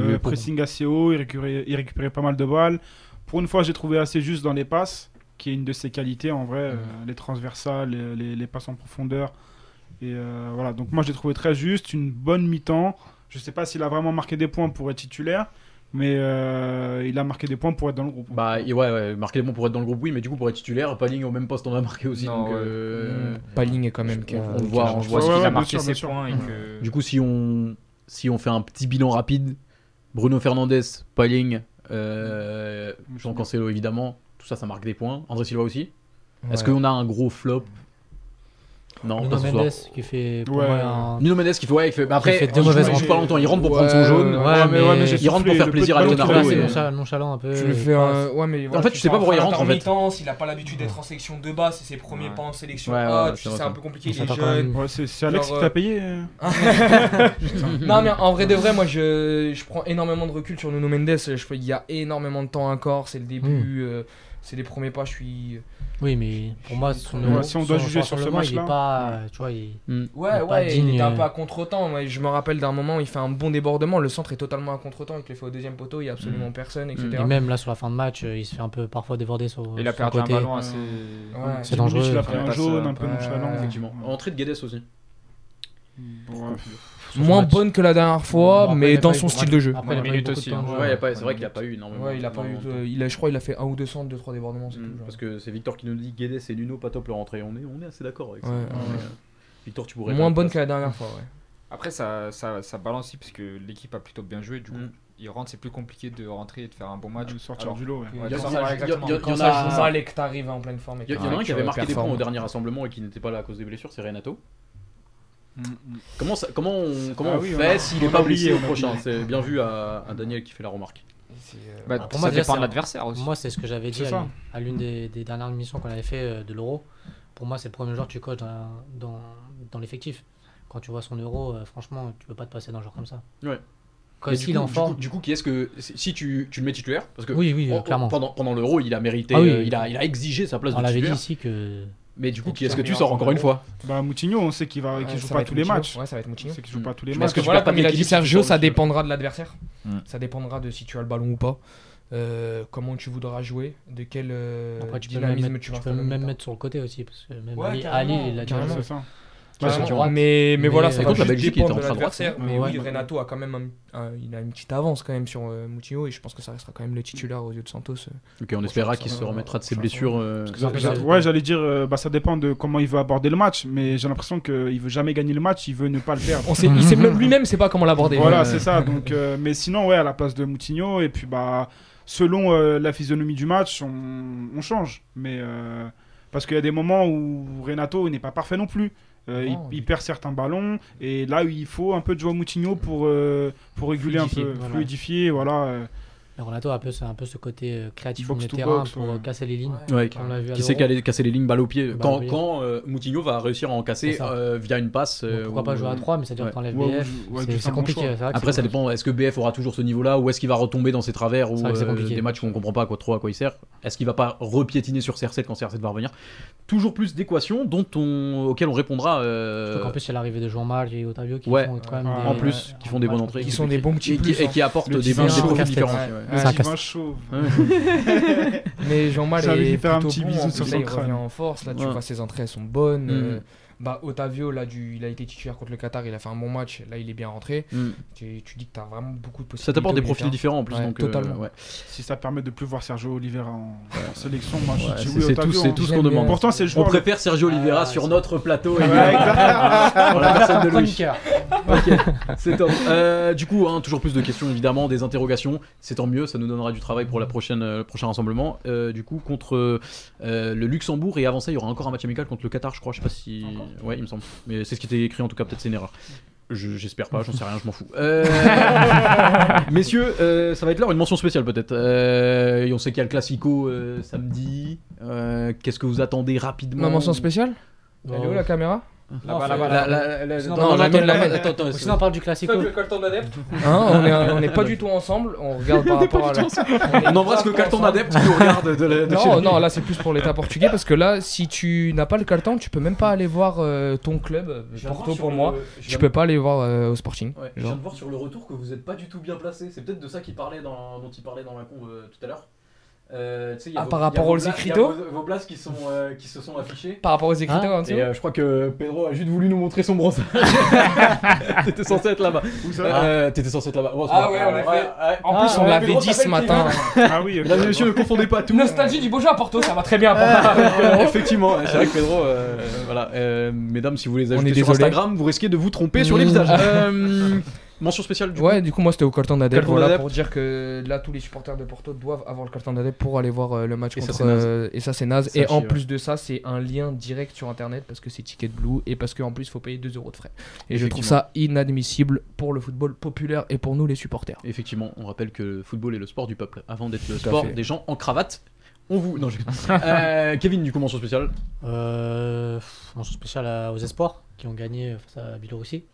Euh, pour- pressing assez haut, il récupérait, il récupérait pas mal de balles. Pour une fois, j'ai trouvé assez juste dans les passes, qui est une de ses qualités en vrai, euh, les transversales, les, les- les passes en profondeur. Et euh, voilà, donc moi j'ai trouvé très juste, une bonne mi-temps. Je sais pas s'il a vraiment marqué des points pour être titulaire, mais euh, il a marqué des points pour être dans le groupe. Bah et ouais, ouais, marquer des points pour être dans le groupe, oui, mais du coup pour être titulaire, Palling au même poste on a marqué aussi. Non, donc, ouais. euh, Palling est quand même. on- voit- on Ouais, ce qu'il ouais, a marqué sûr, ses points et que. Du coup, si on, si on fait un petit bilan rapide, Bruno Fernandez, Palling, euh, Jean Cancelo évidemment, tout ça, ça marque des points. André Silva aussi. Est-ce qu'on a un gros flop? Non, Nuno pas ce soir. Mendes qui fait pour Ouais. moi un- Nuno Mendes qui fait, ouais, il fait, bah après, fait deux il mauvaises joue- il joue pas longtemps, il rentre pour Ouais, prendre son jaune. ouais, Ouais, mais, ouais, mais j'ai il rentre pour soufflé, faire le plaisir peu à de Leonardo, ballon c'est qu'il a et- eu, nonchalant, nonchalant un peu. Tu le il fais un... Ouais, mais En fait, tu sais pas pourquoi il rentre, en fait. Il a pas l'habitude d'être en sélection de bas, c'est ses premiers Ouais. pas en sélection Ouais, ouais, A, ouais, tu c'est sais, vrai, c'est ça. un peu compliqué, il est quand jeune. même. Ouais, c'est c'est Alex Genre, qui t'a payé. euh. non mais en vrai de vrai moi je, je prends énormément de recul sur Nuno Mendes je, il y a énormément de temps encore c'est le début euh, c'est les premiers pas je suis Oui, mais pour moi, son, Ouais, si on doit son juger sur ce rassemblement, il est pas. Tu vois, il... Hmm. ouais Il est pas ouais il digne, était un euh. peu à contre-temps Moi, je me rappelle d'un moment où il fait un bon débordement le centre est totalement à contre-temps il te le fait au deuxième poteau il y a absolument personne etc Mm. et même là sur la fin de match, euh, il se fait un peu parfois déborder sur. Il a perdu un côté. ballon assez. Ouais. C'est dangereux. Il a pris un jaune, euh, un peu ouais, nonchalant. Effectivement. Entrée de Guedes aussi. Moins match. bonne que la dernière fois Bon, après, il mais dans son style de- jeu Après, il a pas eu minutes aussi. Ouais, c'est vrai qu'il a pas eu énormément. ouais il a pas eu il a, je crois il a fait un ou deux centres deux trois débordements Mm. Parce que c'est Victor qui nous dit Guedes et Nuno pas top leur entrée. On est, on est assez d'accord avec ça. Euh. Victor, tu pourrais. moins bonne que la dernière fois ouais Après, ça, ça, ça balance aussi parce que l'équipe a plutôt bien joué. Du coup, Mm. il rentre, c'est plus compliqué de rentrer et de faire un bon match. De sortir Alors, du lot. ouais. Ouais, Il y en a- joue mal et que t'arrives en pleine forme et Il y, que y en a un qui avait marqué des points au dernier rassemblement et qui n'était pas là à cause des blessures, c'est Renato. Mm, mm. Comment, ça, comment on, comment Ah on oui, on fait s'il on n'est pas oublié, blessé au on a prochain. C'est bien vu à, à Daniel qui fait la remarque. Euh, Bah, pour ça moi, dépend c'est de un- l'adversaire aussi. Moi, c'est ce que j'avais dit à, l'une des, des dernières émissions qu'on avait fait euh, de l'Euro. Pour moi, c'est le premier joueur que tu coaches dans, dans, dans l'effectif. Quand tu vois son Euro, euh, franchement, tu peux pas te passer d'un joueur comme ça. Ouais. Quand Mais s'il du, est coup, en du, forme. coup, du coup, qui est-ce que si tu, tu le mets titulaire parce que Oui, oui, on- clairement. pendant, pendant l'Euro, il a mérité, Ah oui. euh, il, a, il a exigé sa place On de l'avait dit titulaire. ici que. Mais du coup, qui est-ce que tu sors encore une fois Bah Moutinho, on sait qu'il va, qu'il joue pas tous les matchs. Ouais, ça va être Moutinho. sait qu'il joue pas tous les matchs. Parce que voilà, comme il a dit Sergio, ça dépendra de l'adversaire. Mm. Ça dépendra de si tu as le ballon ou pas. Euh, comment tu voudras jouer, de quel euh, Après, tu peux même, dynamisme mettre, tu vas tu peux même mettre sur le côté aussi. Parce que même Ouais, Ali, Ali, il a déjà carrément. sûr. mais, mais Mais- voilà, ça va contre, la juste Belgique dépendre de en train de l'adversaire. Mais ouais. oui, Renato a quand même un- un- il a une petite avance quand même sur euh, Moutinho et je pense que ça restera quand même le titulaire aux yeux de Santos. euh. Ok, on espérera qu'il se remettra de ses blessures. euh, ouais, j'allais dire, euh, bah, ça dépend de comment il veut aborder le match, mais j'ai l'impression qu'il veut jamais gagner le match, il veut ne pas le perdre. On sait, il sait même lui-même, c'est pas comment l'aborder. Voilà, c'est ça. Donc, euh, mais sinon, ouais, à la place de Moutinho, et puis bah, selon euh, la physionomie du match, on, on change. Mais euh, parce qu'il y a des moments où Renato n'est pas parfait non plus. Euh, il, Non, il il- perd certains ballons et là il faut un peu de Joao Moutinho pour, euh, pour réguler un peu, voilà. fluidifier, voilà. Mais Renato a un peu, ce- un peu ce côté euh, créatif au Box de to terrain box, pour ouais. casser les lignes. Ouais, on l'a vu qui sait casser les lignes balle au pied Balle quand, quand euh, Moutinho va réussir à en casser ça. euh, via une passe euh, pourquoi ou- pas jouer à 3 mais c'est-à-dire ouais. que t'enlèves Ouais, ou BF. c'est- bon compliqué. vrai Après, ça dépend. Est-ce que BF aura toujours ce niveau-là ou est-ce qu'il va retomber dans ses travers ou des matchs qu'on comprend pas à quoi trop à quoi il sert Est-ce qu'il va pas repiétiner sur CR7 quand CR7 va revenir? Toujours plus d'équations dont on, auxquelles on répondra qu'en plus, c'est l'arrivée de Jean-Marc et Otavio qui font quand même Ah, des- en plus, qui font des bonnes entrées, Qui sont des bons petits et, qui, hein. qui apportent des, chauve. profils différents. Ouais. ouais. Un divin casse- chauve. Mais Jean-Mal J'ai envie de est lui faire un plutôt petit bon, bisou en sur plus, son là, il revient en force. Là, tu vois, ses entrées elles sont bonnes. Euh, bah, Otavio, là, du, il a été titulaire contre le Qatar, il a fait un bon match. Là, il est bien rentré. Mm. Tu, tu dis que tu as vraiment beaucoup de possibilités. Ça t'apporte des profils différents en plus. Ouais, donc, euh, totalement. ouais. Si ça permet de plus voir Sergio Oliveira en, en sélection, moi je Ouais, dis c'est- oui c'est Otavio, tout, c'est hein. tout ce qu'on demande. Pourtant c'est le On préfère Sergio Oliveira Ah, sur c'est- notre plateau et Ouais, en exactement. la personne de Louis. Chroniqueur. Ok, c'est top. Euh, du coup, hein, toujours plus de questions évidemment, des interrogations. C'est tant mieux, ça nous donnera du travail pour la prochaine, euh, le prochain rassemblement. Euh, du coup, contre euh, le Luxembourg et avant ça, il y aura encore un match amical contre le Qatar, je crois. Je sais pas si. Ouais, il me semble. Mais c'est ce qui était écrit en tout cas, peut-être c'est une erreur. Je- J'espère pas, j'en sais rien, je m'en fous. Euh, Messieurs, euh, ça va être l'heure, une mention spéciale peut-être. Euh, et on sait qu'il y a le Classico euh, samedi. Euh, Qu'est-ce que vous attendez rapidement Ma mention spéciale? Elle est où la caméra? Là-bas, là-bas, la- Sinon, non, attends, attends, Sinon, on parle du Classico. Hein, On est- on n'est pas du tout ensemble. On regarde par rapport à la. On embrasse le carton d'adepte qui nous regarde de, la- de chez Non, lui. non, là c'est plus pour l'état portugais parce que là, si tu n'as pas le carton, tu peux même pas aller voir euh, ton club, Porto pour le- moi. Tu peux pas aller voir euh, au Sporting. Ouais, je viens de voir sur le retour que vous êtes pas du tout bien placé. C'est peut-être de ça qu'il parlait dans, dont il parlait dans la con euh, tout à l'heure. Euh, Ah, vos- par il y a rapport aux écriteaux il y a vos, vos places qui, sont, euh, qui se sont affichées. Par rapport aux Ah. dessous Et euh, je crois que Pedro a juste voulu nous montrer son bronzage. T'étais censé être là-bas. Où ça Euh, T'étais censé être là-bas. Ah ouais, en effet. ouais. En Ah, plus, on ouais, l'avait dit ce matin. Ah oui, ok. Mesdames et messieurs, ne confondez pas tout. Nostalgie du beau jeu à Porto, ça va très bien. Effectivement, c'est vrai que Pedro, euh, voilà, euh, mesdames, si vous les On ajoutez sur désolé. Instagram, vous risquez de vous tromper sur les Mmh. visages. Mention spéciale du coup. Ouais, du coup, moi c'était au carton Voilà d'adepte. pour dire que là, tous les supporters de Porto doivent avoir le carton d'adepte pour aller voir euh, le match Et ça, contre. c'est naze. euh, et ça, c'est naze. Ça et en chie, plus de ça, c'est un lien direct sur internet parce que c'est Ticket Blue et parce qu'en plus, il faut payer 2 euros de frais. Et je trouve ça inadmissible pour le football populaire et pour nous, les supporters. Effectivement, on rappelle que le football est le sport du peuple. Avant d'être le sport fait. des gens en cravate, on vous. Non, je... euh, Kevin, du coup, mention spéciale. Euh, mention spéciale aux Espoirs qui ont gagné face à Biélorussie.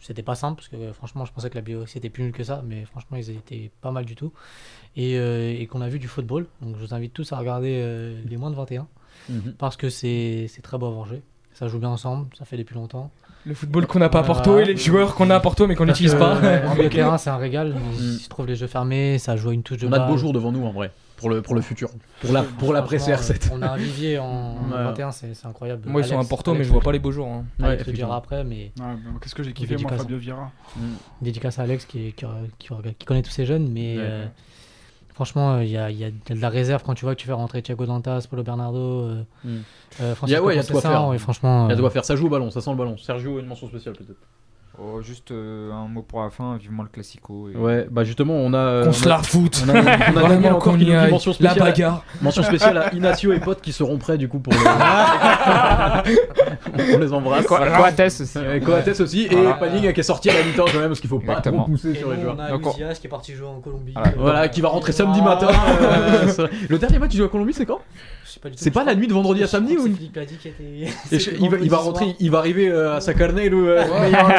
C'était pas simple parce que euh, franchement, je pensais que la Biélorussie était plus nulle que ça, mais franchement, ils étaient pas mal du tout. Et, euh, et qu'on a vu du football. Donc, je vous invite tous à regarder euh, les moins de 21 parce que c'est c'est très beau à voir jouer. Ça joue bien ensemble, ça fait depuis longtemps. Le football qu'on n'a pas à. Porto et les joueurs qu'on a à Porto mais qu'on n'utilise pas. euh, de terrain, c'est un régal. Il Mm. se trouve les jeux fermés, ça joue à une touche de On a de beaux jours devant nous en vrai, pour le, pour le futur. Pour la, pour CR7. euh, On a un vivier en Ouais. 21, c'est c'est incroyable. Moi, ils sont Alex- Porto, mais Alex je vois pas les beaux jours. hein. Ouais, Alex le effectivement. dira après, mais Qu'est-ce que j'ai kiffé, moi, dédicace. Fabio Vieira. Mm. dédicace à Alex qui, qui, qui, qui connaît tous ces jeunes. Mais Ouais. euh, franchement, euh, il y, a, il y a de la réserve quand tu vois que tu fais rentrer Thiago Dantas, Paulo Bernardo, euh, Mm. euh, Il y a- Francisco ouais, il y a de quoi Conceição, faire. et franchement, Il y a de quoi faire, ça joue au ballon, ça sent le ballon. Sergio, une mention spéciale peut-être. Oh, juste euh, un mot pour la fin, vivement le classico. et- Ouais, bah justement, on a. Qu'on on se a- la foute. On a, on a Daniel Vraiment encore aille. mention La spéciale, bagarre. mention spéciale à Inacio et potes qui seront prêts du coup pour le... on les embrasse. Coates aussi. Euh, Coates aussi Voilà. et Panning qui est sorti à la mi-temps quand même parce qu'il faut pas Exactement. trop pousser et sur les joueurs. on a Donc, qui est parti jouer en Colombie. Voilà. Euh, Voilà, qui va rentrer samedi matin. euh, le dernier match du joue à Colombie, c'est quand? Sais pas du tout, C'est pas crois- la nuit de vendredi à samedi ou Philippe Ladi qui était. Et je- il, va, il va rentrer, il va arriver euh, à Sacarnel ou euh,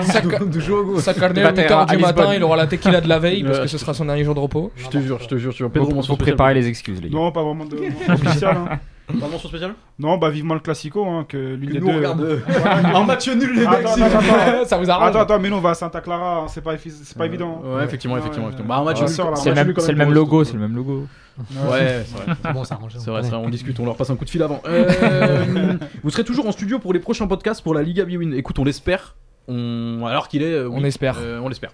Saca- du jour. Sa carnet va à 8h à du matin, il aura la tequila de la veille parce Ouais, que ce sera son dernier jour de repos. Je te jure, je te jure, tu vois. Pedro, Faut, mention faut préparer les excuses, les gars. Non, pas vraiment de spéciale. hein. Pas de mention spéciale Non, bah vivement le classico, hein, que l'une des nous, deux. regarde euh, un match nul, les Attends, mecs. attends, attends. Ça vous arrange Attends, attends, mais nous on va à Santa Clara, hein, c'est pas, effi- c'est pas Euh, évident. Ouais, effectivement, Ouais, effectivement. ouais, effectivement. Bah, un match ouais. nul, sort, là. un C'est le même, c'est le même logo, c'est le même logo. Ouais, c'est vrai. C'est bon, ça arrange. C'est vrai, c'est vrai, on discute, on leur passe un coup de fil avant. Euh, vous serez toujours en studio pour les prochains podcasts pour la Liga Biwin. Écoute, on l'espère. On... Alors qu'il est. euh, oui, On espère. euh, on l'espère.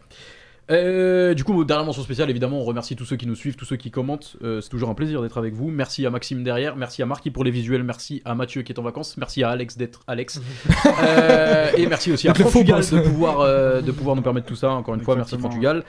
Euh, du coup, dernière mention spéciale, évidemment, on remercie tous ceux qui nous suivent, tous ceux qui commentent. Euh, c'est toujours un plaisir d'être avec vous. Merci à Maxime derrière, merci à Marquis pour les visuels, merci à Mathieu qui est en vacances, merci à Alex d'être Alex. Euh, et merci aussi à Portugal de pouvoir, euh, de pouvoir nous permettre tout ça. Encore une fois, merci Exactement. Portugal.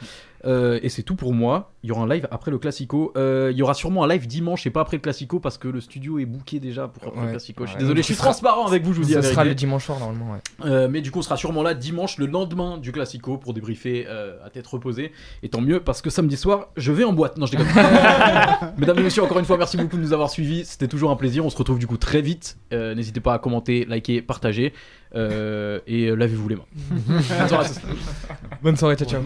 Euh, et c'est tout pour moi. Il y aura un live après le Classico. Euh, il y aura sûrement un live dimanche et pas après le Classico parce que le studio est booké déjà pour après Ouais. le Classico. Je suis désolé, je suis transparent avec vous, je vous dis Ce sera le dimanche soir normalement. Ouais. Euh, mais du coup, on sera sûrement là dimanche, le lendemain du Classico, pour débriefer euh, à tête reposée. Et tant mieux, parce que samedi soir, je vais en boîte. Non, je déconne. Mesdames et messieurs, encore une fois, merci beaucoup de nous avoir suivis. C'était toujours un plaisir. On se retrouve du coup très vite. Euh, N'hésitez pas à commenter, liker, partager. Euh, et euh, lavez-vous les mains. Bonne soirée à tous. Bonne soirée, ciao ciao.